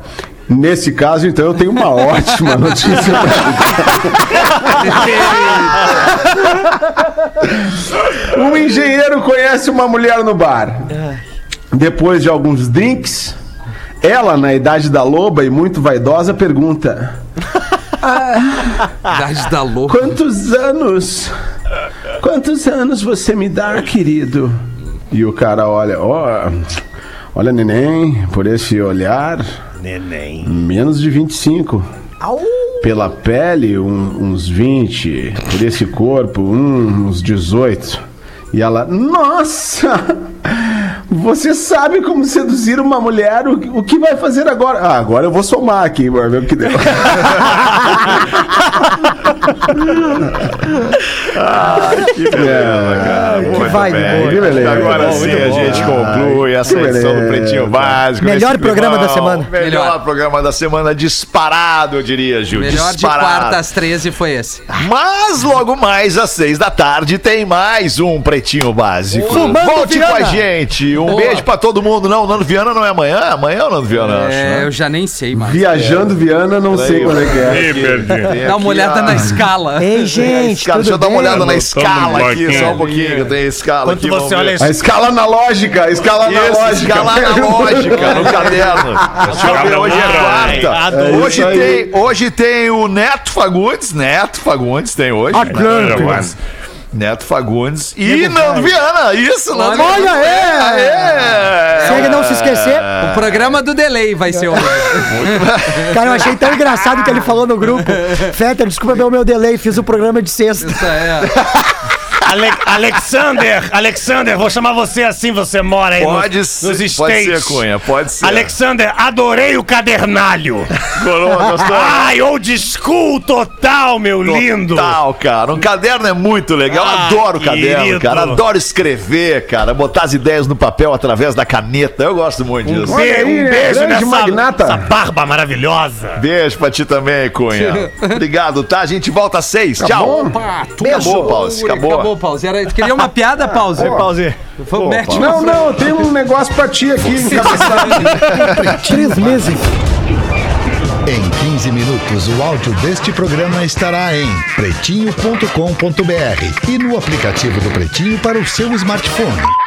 Nesse caso, então, eu tenho uma ótima notícia para Um engenheiro conhece uma mulher no bar. Depois de alguns drinks, ela, na idade da loba e muito vaidosa, pergunta: Idade da louca. Quantos anos? Quantos anos você me dá, querido? E o cara olha: Ó, olha, neném, por esse olhar, Neném. menos de 25. Pela pele, um- uns 20. Por esse corpo, um- uns 18. E ela, nossa! Você sabe como seduzir uma mulher? O, que- o que vai fazer agora? Ah, agora eu vou somar aqui, vai ver o que deu. Que beleza, cara. que Muito vibe bem. Que beleza. Agora sim a gente conclui essa que edição do. Pretinho Básico. Melhor programa da semana. Melhor, Melhor. programa da semana disparado, eu diria, Gil. Melhor de disparado. quarta às 13 foi esse. Mas logo mais às seis da tarde tem mais um Pretinho Básico. Fumando Volte Viana. com a gente. Um Boa. beijo pra todo mundo. Não, o Nando Viana não é amanhã? Amanhã é o Nando Viana, eu acho. É, né? eu já nem sei mais. Viajando Viana, não sei quando é que é. Perdi. Dá uma olhada a- na escala. Ei, gente, Cara, deixa eu dar uma bem? olhada na escala aqui, só um pouquinho, que eu tenho escala Quando aqui. você olha. A escala analógica, a escala Isso, analógica. escala analógica no caderno. Hoje é quarta. Hoje É aí. tem, hoje tem o Neto Fagundes. Neto Fagundes tem hoje. Atlântico. Neto Fagundes e Nando Viana. Isso, Nando Olha, Viana. é. é. Se ele não se esquecer, O programa do delay vai ser hoje. cara, eu achei tão engraçado que ele falou no grupo. Fetter, desculpa pelo meu delay, fiz o programa de sexta. Isso é. Ale- Alexander, Alexander, vou chamar você assim, você mora aí no- Pode nos ser, States. pode ser, Cunha, pode ser. Alexander, adorei o cadernalho. Gostou? Ai, old school total, meu lindo. Total, cara. Um caderno é muito legal. Eu Ah, adoro caderno, querido. cara. Adoro escrever, cara. Botar as ideias no papel através da caneta. Eu gosto muito disso. Um, be- Olha aí, um beijo Grande nessa magnata. essa barba maravilhosa. Beijo pra ti também, Cunha. Obrigado, tá? A gente volta às seis. Tchau. Acabou, Pause. Acabou. Acabou, pause. Era, queria uma piada, pause. Pause. Foi, mete Não, não, tem um negócio pra ti aqui. Três meses. Em 15 minutos, o áudio deste programa estará em pretinho.com.br e no aplicativo do Pretinho para o seu smartphone.